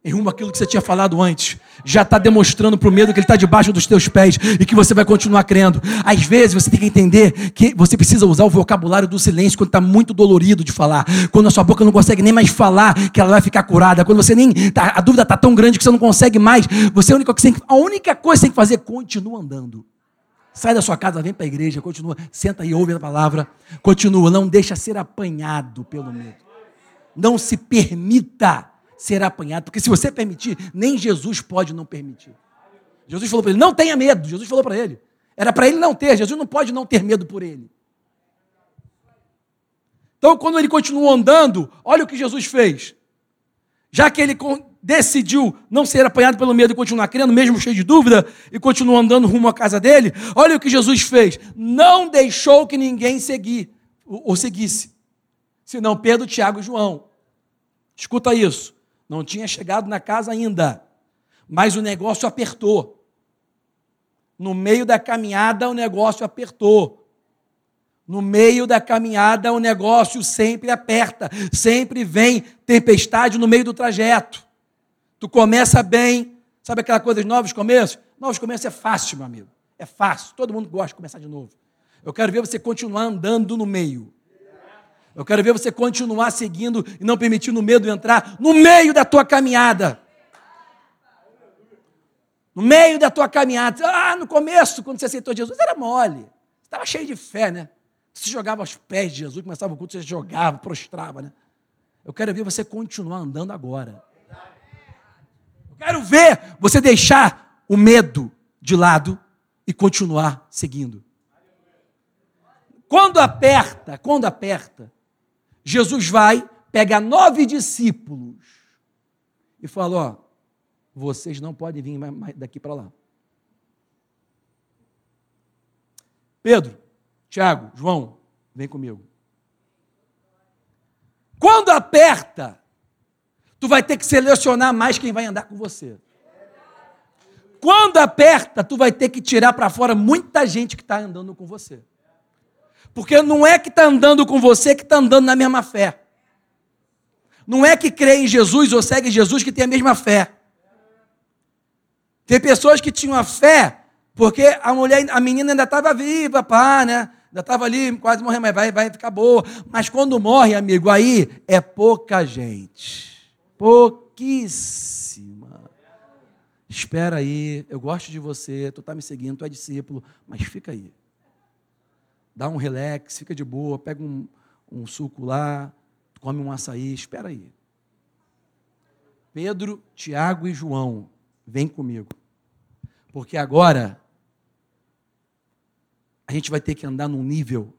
em rumo àquilo que você tinha falado antes, já está demonstrando para o medo que ele está debaixo dos teus pés e que você vai continuar crendo. Às vezes você tem que entender que você precisa usar o vocabulário do silêncio quando está muito dolorido de falar, quando a sua boca não consegue nem mais falar que ela vai ficar curada, quando você nem tá, a dúvida está tão grande que você não consegue mais. Você a única, a única coisa que você tem que fazer é continua andando. Sai da sua casa, vem para a igreja, continua, senta e ouve a palavra, continua, não deixa ser apanhado pelo medo. Não se permita será apanhado, porque se você permitir, nem Jesus pode não permitir. Jesus falou para ele: não tenha medo. Jesus falou para ele. Era para ele não ter, Jesus não pode não ter medo por ele. Então, quando ele continuou andando, olha o que Jesus fez. Já que ele decidiu não ser apanhado pelo medo e continuar crendo, mesmo cheio de dúvida, e continuou andando rumo à casa dele, olha o que Jesus fez. Não deixou que ninguém seguir, ou seguisse. Senão Pedro, Tiago e João. Escuta isso. Não tinha chegado na casa ainda, mas o negócio apertou. No meio da caminhada, o negócio apertou. No meio da caminhada, o negócio sempre aperta, sempre vem tempestade no meio do trajeto. Tu começa bem, sabe aquela coisa de novos começos? Novos começos é fácil, meu amigo. É fácil, todo mundo gosta de começar de novo. Eu quero ver você continuar andando no meio. Eu quero ver você continuar seguindo e não permitindo o medo entrar no meio da tua caminhada. No meio da tua caminhada. Ah, no começo, quando você aceitou Jesus, era mole. Estava cheio de fé, né? Você jogava aos pés de Jesus, começava o culto, você jogava, prostrava, né? Eu quero ver você continuar andando agora. Eu quero ver você deixar o medo de lado e continuar seguindo. Quando aperta, quando aperta, Jesus vai, pega nove discípulos e fala: Ó, vocês não podem vir mais daqui para lá. Pedro, Tiago, João, vem comigo. Quando aperta, tu vai ter que selecionar mais quem vai andar com você. Quando aperta, tu vai ter que tirar para fora muita gente que está andando com você. Porque não é que está andando com você que está andando na mesma fé. Não é que crê em Jesus ou segue Jesus que tem a mesma fé. Tem pessoas que tinham a fé porque a mulher, a menina ainda estava viva, pá, né? Ainda estava ali, quase morrendo, mas vai, vai ficar boa. Mas quando morre, amigo, aí é pouca gente. Pouquíssima. Espera aí, eu gosto de você, tu está me seguindo, tu é discípulo, mas fica aí dá um relax, fica de boa, pega um, um suco lá, come um açaí, espera aí. Pedro, Tiago e João, vem comigo. Porque agora a gente vai ter que andar num nível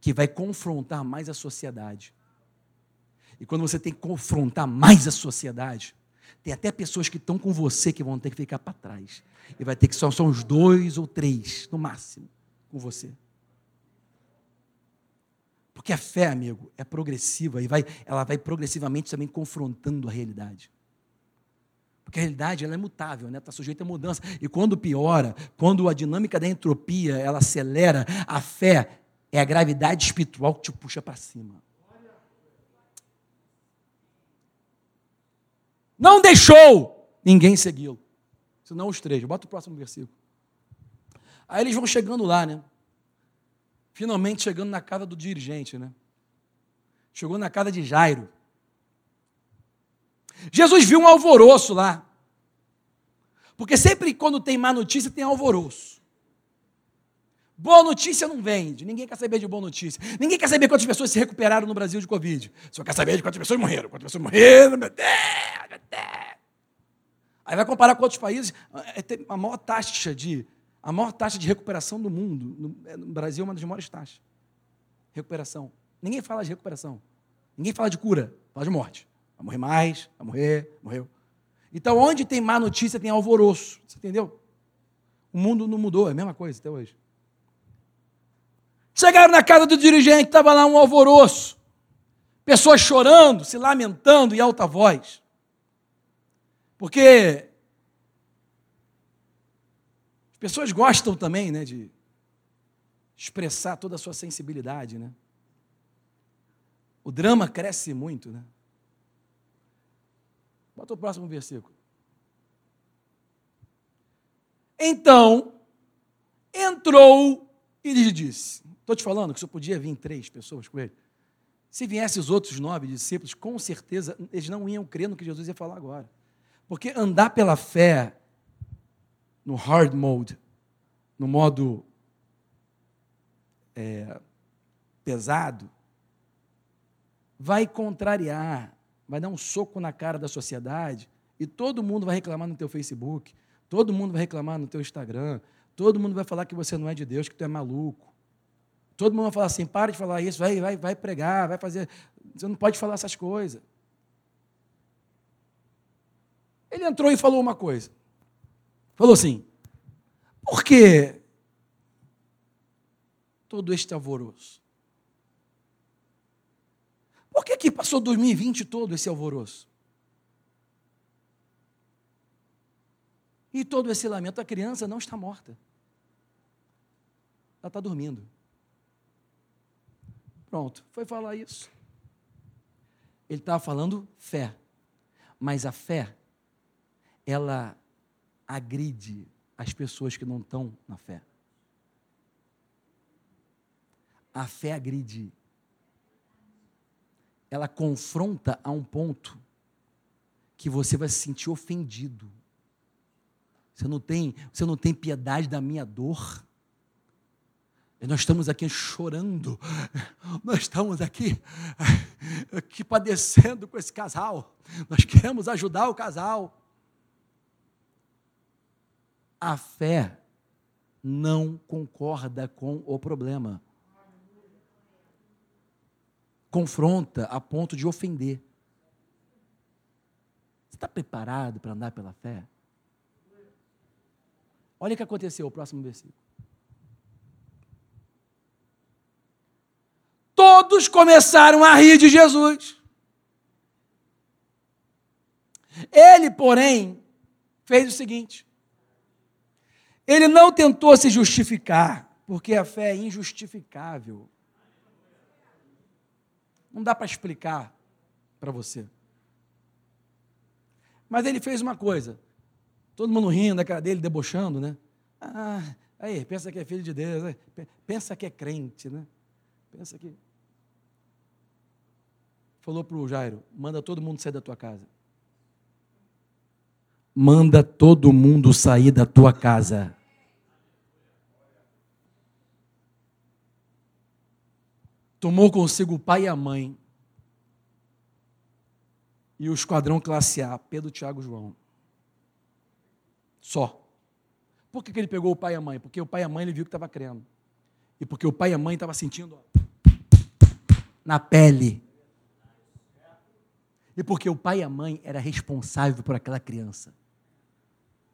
que vai confrontar mais a sociedade. E quando você tem que confrontar mais a sociedade, tem até pessoas que estão com você que vão ter que ficar para trás. E vai ter que só são os dois ou três, no máximo, com você. Porque a fé, amigo, é progressiva e vai, ela vai progressivamente também confrontando a realidade. Porque a realidade ela é mutável, está né? Tá sujeita a mudança. E quando piora, quando a dinâmica da entropia ela acelera, a fé é a gravidade espiritual que te puxa para cima. Não deixou ninguém segui-lo. Senão os três. Bota o próximo versículo. Aí eles vão chegando lá, né? Finalmente chegando na casa do dirigente, né? Chegou na casa de Jairo. Jesus viu um alvoroço lá. Porque sempre quando tem má notícia, tem alvoroço. Boa notícia não vende. Ninguém quer saber de boa notícia. Ninguém quer saber quantas pessoas se recuperaram no Brasil de Covid. Só quer saber de quantas pessoas morreram. Quantas pessoas morreram, meu Deus, meu Deus. Aí vai comparar com outros países. É, a maior taxa de, a maior taxa de recuperação do mundo. No, é, no Brasil é uma das maiores taxas. Recuperação. Ninguém fala de recuperação. Ninguém fala de cura. Fala de morte. Vai morrer mais, vai morrer, morreu. Então, onde tem má notícia, tem alvoroço. Você entendeu? O mundo não mudou, é a mesma coisa até hoje. Chegaram na casa do dirigente, estava lá um alvoroço. Pessoas chorando, se lamentando em alta voz. Porque pessoas gostam também né, de expressar toda a sua sensibilidade. Né? O drama cresce muito. Né? Bota o próximo versículo. Então, entrou e lhe disse: Estou te falando que só podia vir três pessoas com ele. Se viessem os outros nove discípulos, com certeza eles não iam crer no que Jesus ia falar agora. Porque andar pela fé no hard mode, no modo é, pesado, vai contrariar, vai dar um soco na cara da sociedade e todo mundo vai reclamar no teu Facebook, todo mundo vai reclamar no teu Instagram, todo mundo vai falar que você não é de Deus, que tu é maluco. Todo mundo vai falar assim: para de falar isso, vai, vai, vai pregar, vai fazer. Você não pode falar essas coisas. Ele entrou e falou uma coisa. Falou assim: por que todo este alvoroço? Por que, que passou 2020 todo esse alvoroço? E todo esse lamento, a criança não está morta. Ela está dormindo. Pronto, foi falar isso. Ele estava falando fé. Mas a fé, ela agride as pessoas que não estão na fé. A fé agride. Ela confronta a um ponto que você vai se sentir ofendido. Você não tem, você não tem piedade da minha dor. E nós estamos aqui chorando, nós estamos aqui, aqui padecendo com esse casal, nós queremos ajudar o casal. A fé não concorda com o problema. Confronta a ponto de ofender. Você está preparado para andar pela fé? Olha o que aconteceu, o próximo versículo. todos começaram a rir de Jesus. Ele, porém, fez o seguinte: ele não tentou se justificar, porque a fé é injustificável. Não dá para explicar para você. Mas ele fez uma coisa. Todo mundo rindo da cara dele, debochando, né? Ah, aí, pensa que é filho de Deus, né? pensa que é crente, né? Pensa que falou para o Jairo: manda todo mundo sair da tua casa. Manda todo mundo sair da tua casa. Tomou consigo o pai e a mãe. E o esquadrão classe A, Pedro, Tiago, João. Só. Por que, que ele pegou o pai e a mãe? Porque o pai e a mãe ele viu que estava crendo. E porque o pai e a mãe estavam sentindo na pele. E porque o pai e a mãe era responsável por aquela criança.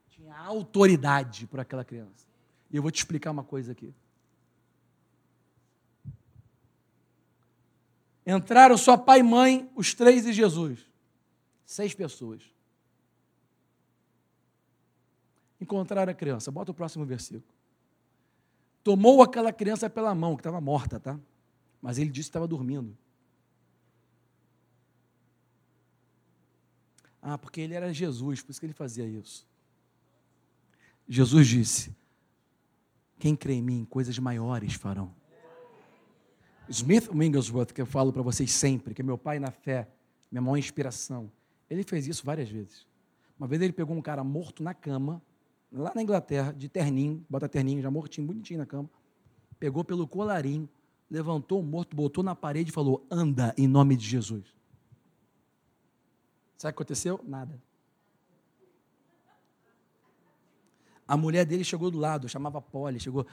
Tinha autoridade por aquela criança. E eu vou te explicar uma coisa aqui. Entraram só pai e mãe, os três e Jesus. Seis pessoas. Encontraram a criança. Bota o próximo versículo. Tomou aquela criança pela mão, que estava morta, tá? Mas ele disse que estava dormindo. Ah, porque ele era Jesus, por isso que ele fazia isso. Jesus disse: Quem crê em mim, coisas maiores farão. Smith Wigglesworth, que eu falo para vocês sempre, que é meu pai na fé, minha maior inspiração, ele fez isso várias vezes. Uma vez ele pegou um cara morto na cama, lá na Inglaterra, de terninho, bota terninho, já mortinho, bonitinho na cama, pegou pelo colarinho, levantou o morto, botou na parede e falou: anda em nome de Jesus. Sabe o que aconteceu? Nada. A mulher dele chegou do lado, chamava Polly, chegou,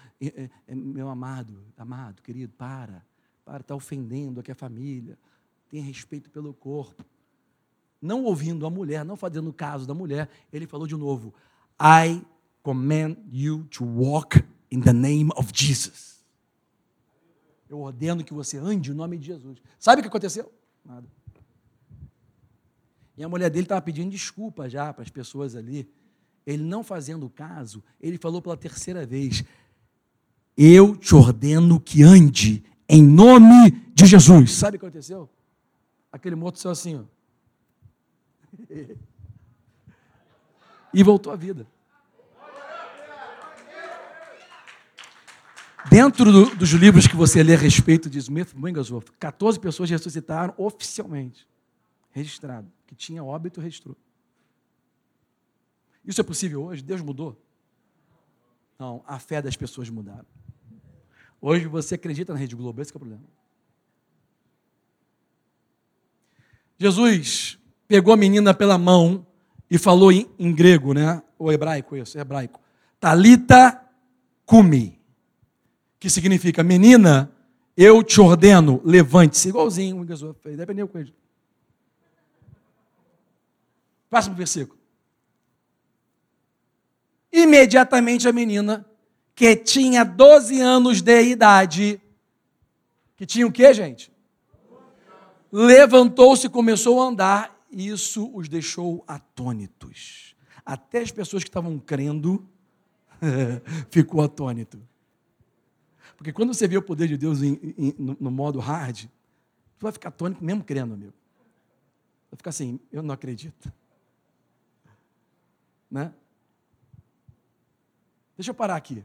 meu amado, amado, querido, para para estar ofendendo aqui a família, tenha respeito pelo corpo. Não ouvindo a mulher, não fazendo caso da mulher, ele falou de novo: I command you to walk in the name of Jesus. Eu ordeno que você ande em nome de Jesus. Sabe o que aconteceu? Nada. E a mulher dele estava pedindo desculpa já para as pessoas ali. Ele não fazendo caso, ele falou pela terceira vez: Eu te ordeno que ande em nome de Jesus. Sabe o que aconteceu? Aquele morto saiu assim, ó. E voltou à vida. Dentro do, dos livros que você lê a respeito de Smith Wigglesworth, 14 pessoas ressuscitaram oficialmente, registrado, que tinha óbito registrou. Isso é possível hoje? Deus mudou? Não, a fé das pessoas mudaram. Hoje você acredita na Rede Globo, esse é o problema. Jesus pegou a menina pela mão e falou em, em grego, né? O hebraico, isso, hebraico. Talita kumi. Que significa, menina, eu te ordeno, levante-se. Igualzinho o Jesus fez, dependeu com ele. Próximo versículo. Imediatamente a menina que tinha 12 anos de idade, que tinha o que, gente? Levantou-se e começou a andar, e isso os deixou atônitos. Até as pessoas que estavam crendo ficou atônito. Porque quando você vê o poder de Deus em, em, no, no, modo hard, tu vai ficar atônito mesmo crendo, amigo. Vai ficar assim, eu não acredito. Né? Deixa eu parar aqui.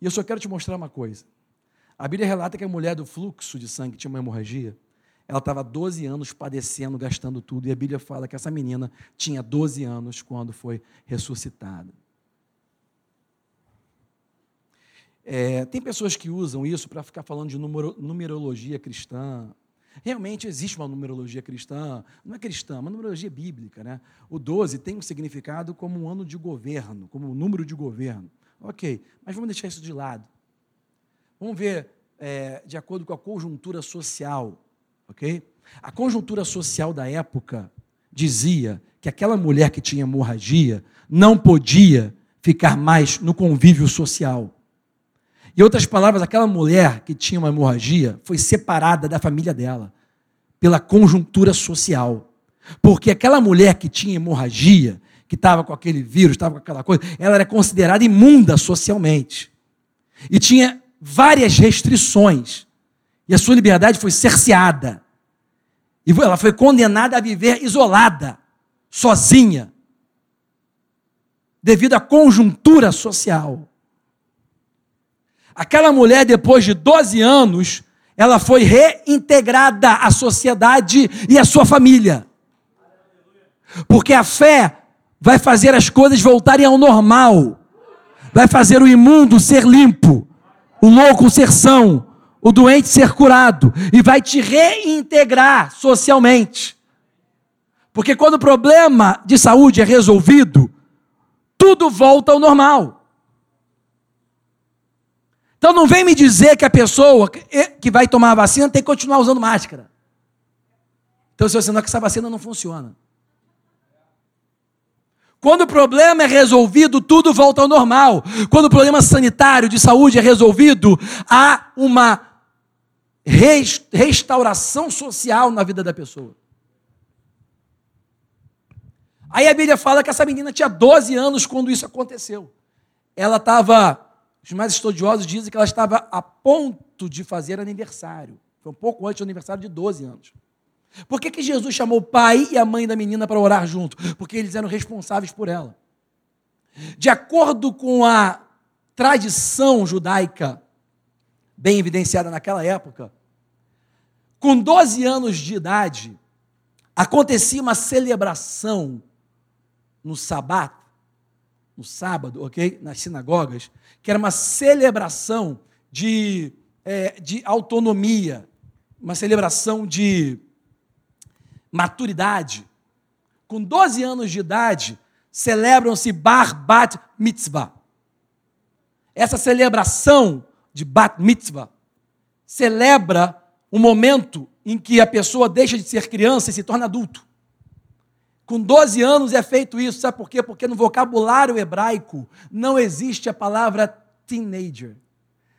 E eu só quero te mostrar uma coisa. A Bíblia relata que a mulher do fluxo de sangue tinha uma hemorragia. Ela estava 12 anos padecendo, gastando tudo. E a Bíblia fala que essa menina tinha 12 anos quando foi ressuscitada. É, tem pessoas que usam isso para ficar falando de numero, numerologia cristã. Realmente existe uma numerologia cristã, não é cristã, é uma numerologia bíblica. Né? O 12 tem um significado como um ano de governo, como um número de governo. Ok, mas vamos deixar isso de lado. Vamos ver é, de acordo com a conjuntura social, ok? A conjuntura social da época dizia que aquela mulher que tinha hemorragia não podia ficar mais no convívio social. Em outras palavras, aquela mulher que tinha uma hemorragia foi separada da família dela pela conjuntura social. Porque aquela mulher que tinha hemorragia, que estava com aquele vírus, estava com aquela coisa, ela era considerada imunda socialmente. E tinha várias restrições. E a sua liberdade foi cerceada. E ela foi condenada a viver isolada, sozinha, devido à conjuntura social. Aquela mulher, depois de 12 anos, ela foi reintegrada à sociedade e à sua família. Porque a fé vai fazer as coisas voltarem ao normal, vai fazer o imundo ser limpo, o louco ser são, o doente ser curado, e vai te reintegrar socialmente. Porque quando o problema de saúde é resolvido, tudo volta ao normal. Então não vem me dizer que a pessoa que vai tomar a vacina tem que continuar usando máscara. Então se você não é que essa vacina não funciona. Quando o problema é resolvido, tudo volta ao normal. Quando o problema sanitário de saúde é resolvido, há uma restauração social na vida da pessoa. Aí a Bíblia fala que essa menina tinha 12 anos quando isso aconteceu. Ela estava, os mais estudiosos dizem que ela estava a ponto de fazer aniversário. Foi um pouco antes do aniversário de 12 anos. Por que, que Jesus chamou o pai e a mãe da menina para orar junto? Porque eles eram responsáveis por ela. De acordo com a tradição judaica, bem evidenciada naquela época, com 12 anos de idade, acontecia uma celebração no sabat, no sábado, ok? Nas sinagogas, que era uma celebração de, é, de autonomia, uma celebração de maturidade. Com 12 anos de idade, celebram-se Bar Bat Mitzvah. Essa celebração de Bat Mitzvah celebra o momento em que a pessoa deixa de ser criança e se torna adulto. Com 12 anos é feito isso, sabe por quê? Porque no vocabulário hebraico não existe a palavra teenager,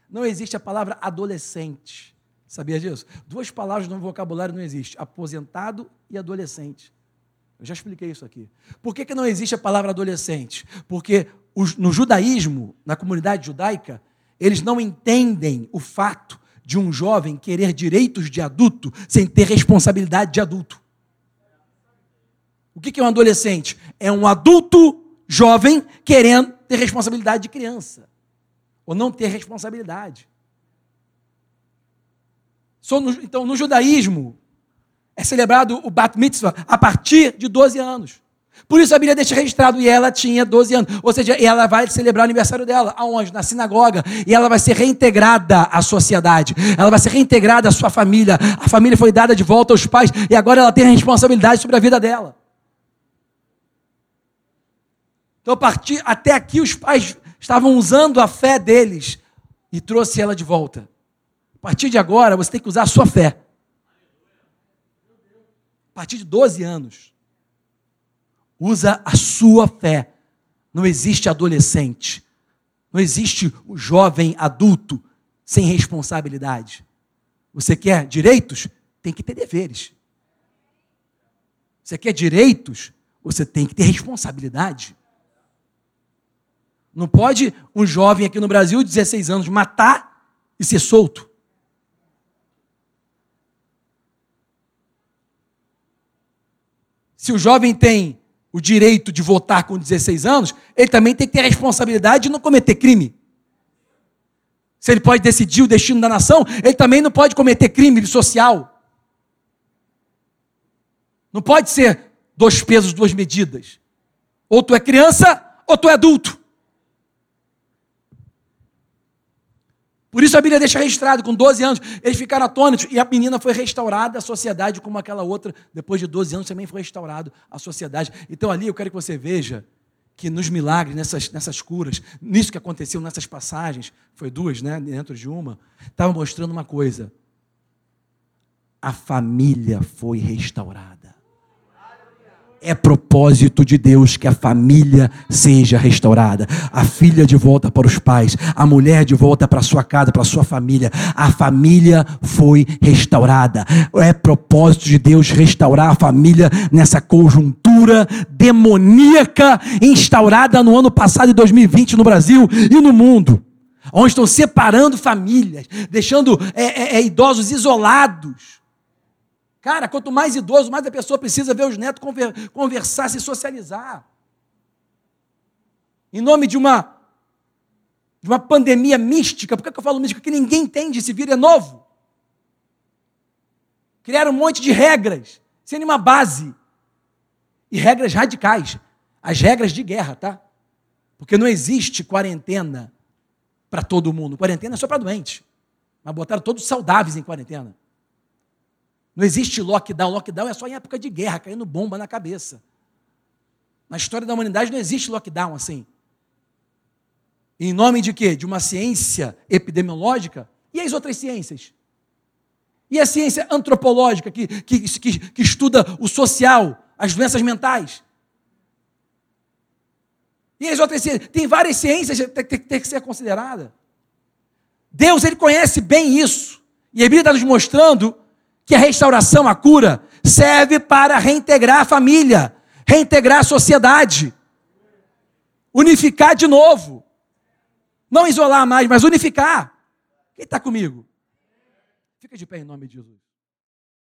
não existe a palavra adolescente. Sabia disso? Duas palavras no vocabulário não existem: aposentado e adolescente. Eu já expliquei isso aqui. Por que, que não existe a palavra adolescente? Porque no judaísmo, na comunidade judaica, eles não entendem o fato de um jovem querer direitos de adulto sem ter responsabilidade de adulto. O que é um adolescente? É um adulto jovem querendo ter responsabilidade de criança, ou não ter responsabilidade. Então, no judaísmo, é celebrado o Bat Mitzvah a partir de 12 anos. Por isso a Bíblia deixa registrado, e ela tinha 12 anos. Ou seja, ela vai celebrar o aniversário dela. Aonde? Na sinagoga. E ela vai ser reintegrada à sociedade. Ela vai ser reintegrada à sua família. A família foi dada de volta aos pais. E agora ela tem a responsabilidade sobre a vida dela. Então, partir, até aqui, os pais estavam usando a fé deles e trouxe ela de volta. A partir de agora, você tem que usar a sua fé. A partir de 12 anos, usa a sua fé. Não existe adolescente. Não existe o jovem adulto sem responsabilidade. Você quer direitos? Tem que ter deveres. Você quer direitos? Você tem que ter responsabilidade. Não pode um jovem aqui no Brasil, de 16 anos, matar e ser solto. Se o jovem tem o direito de votar com 16 anos, ele também tem que ter a responsabilidade de não cometer crime. Se ele pode decidir o destino da nação, ele também não pode cometer crime social. Não pode ser dois pesos, duas medidas. Ou tu é criança, ou tu é adulto. Por isso a Bíblia deixa registrado, com 12 anos, eles ficaram atônitos e a menina foi restaurada à sociedade como aquela outra, depois de 12 anos também foi restaurado à sociedade. Então ali eu quero que você veja que nos milagres, nessas, nessas curas, nisso que aconteceu nessas passagens, foi duas, né, dentro de uma, estava mostrando uma coisa. A família foi restaurada é propósito de Deus que a família seja restaurada, a filha de volta para os pais, a mulher de volta para sua casa, para sua família. A família foi restaurada. É propósito de Deus restaurar a família nessa conjuntura demoníaca instaurada no ano passado, em 2020, no Brasil e no mundo. Onde estão separando famílias, deixando é, é, é idosos isolados Cara, quanto mais idoso, mais a pessoa precisa ver os netos conversar, se socializar. Em nome de uma, de uma pandemia mística, por que eu falo mística? Porque ninguém entende, esse vírus é novo. Criaram um monte de regras, sem nenhuma base. E regras radicais. As regras de guerra, tá? Porque não existe quarentena para todo mundo. Quarentena é só para doente. Mas botaram todos saudáveis em quarentena. Não existe lockdown. Lockdown é só em época de guerra, caindo bomba na cabeça. Na história da humanidade não existe lockdown assim. Em nome de quê? De uma ciência epidemiológica? E as outras ciências? E a ciência antropológica, que, que, que, que estuda o social, as doenças mentais? E as outras ciências? Tem várias ciências que tem, tem, tem que ser considerada. Deus, Ele conhece bem isso. E a Bíblia está nos mostrando que a restauração, a cura, serve para reintegrar a família, reintegrar a sociedade, unificar de novo. Não isolar mais, mas unificar. Quem está comigo? Fica de pé em nome de Jesus.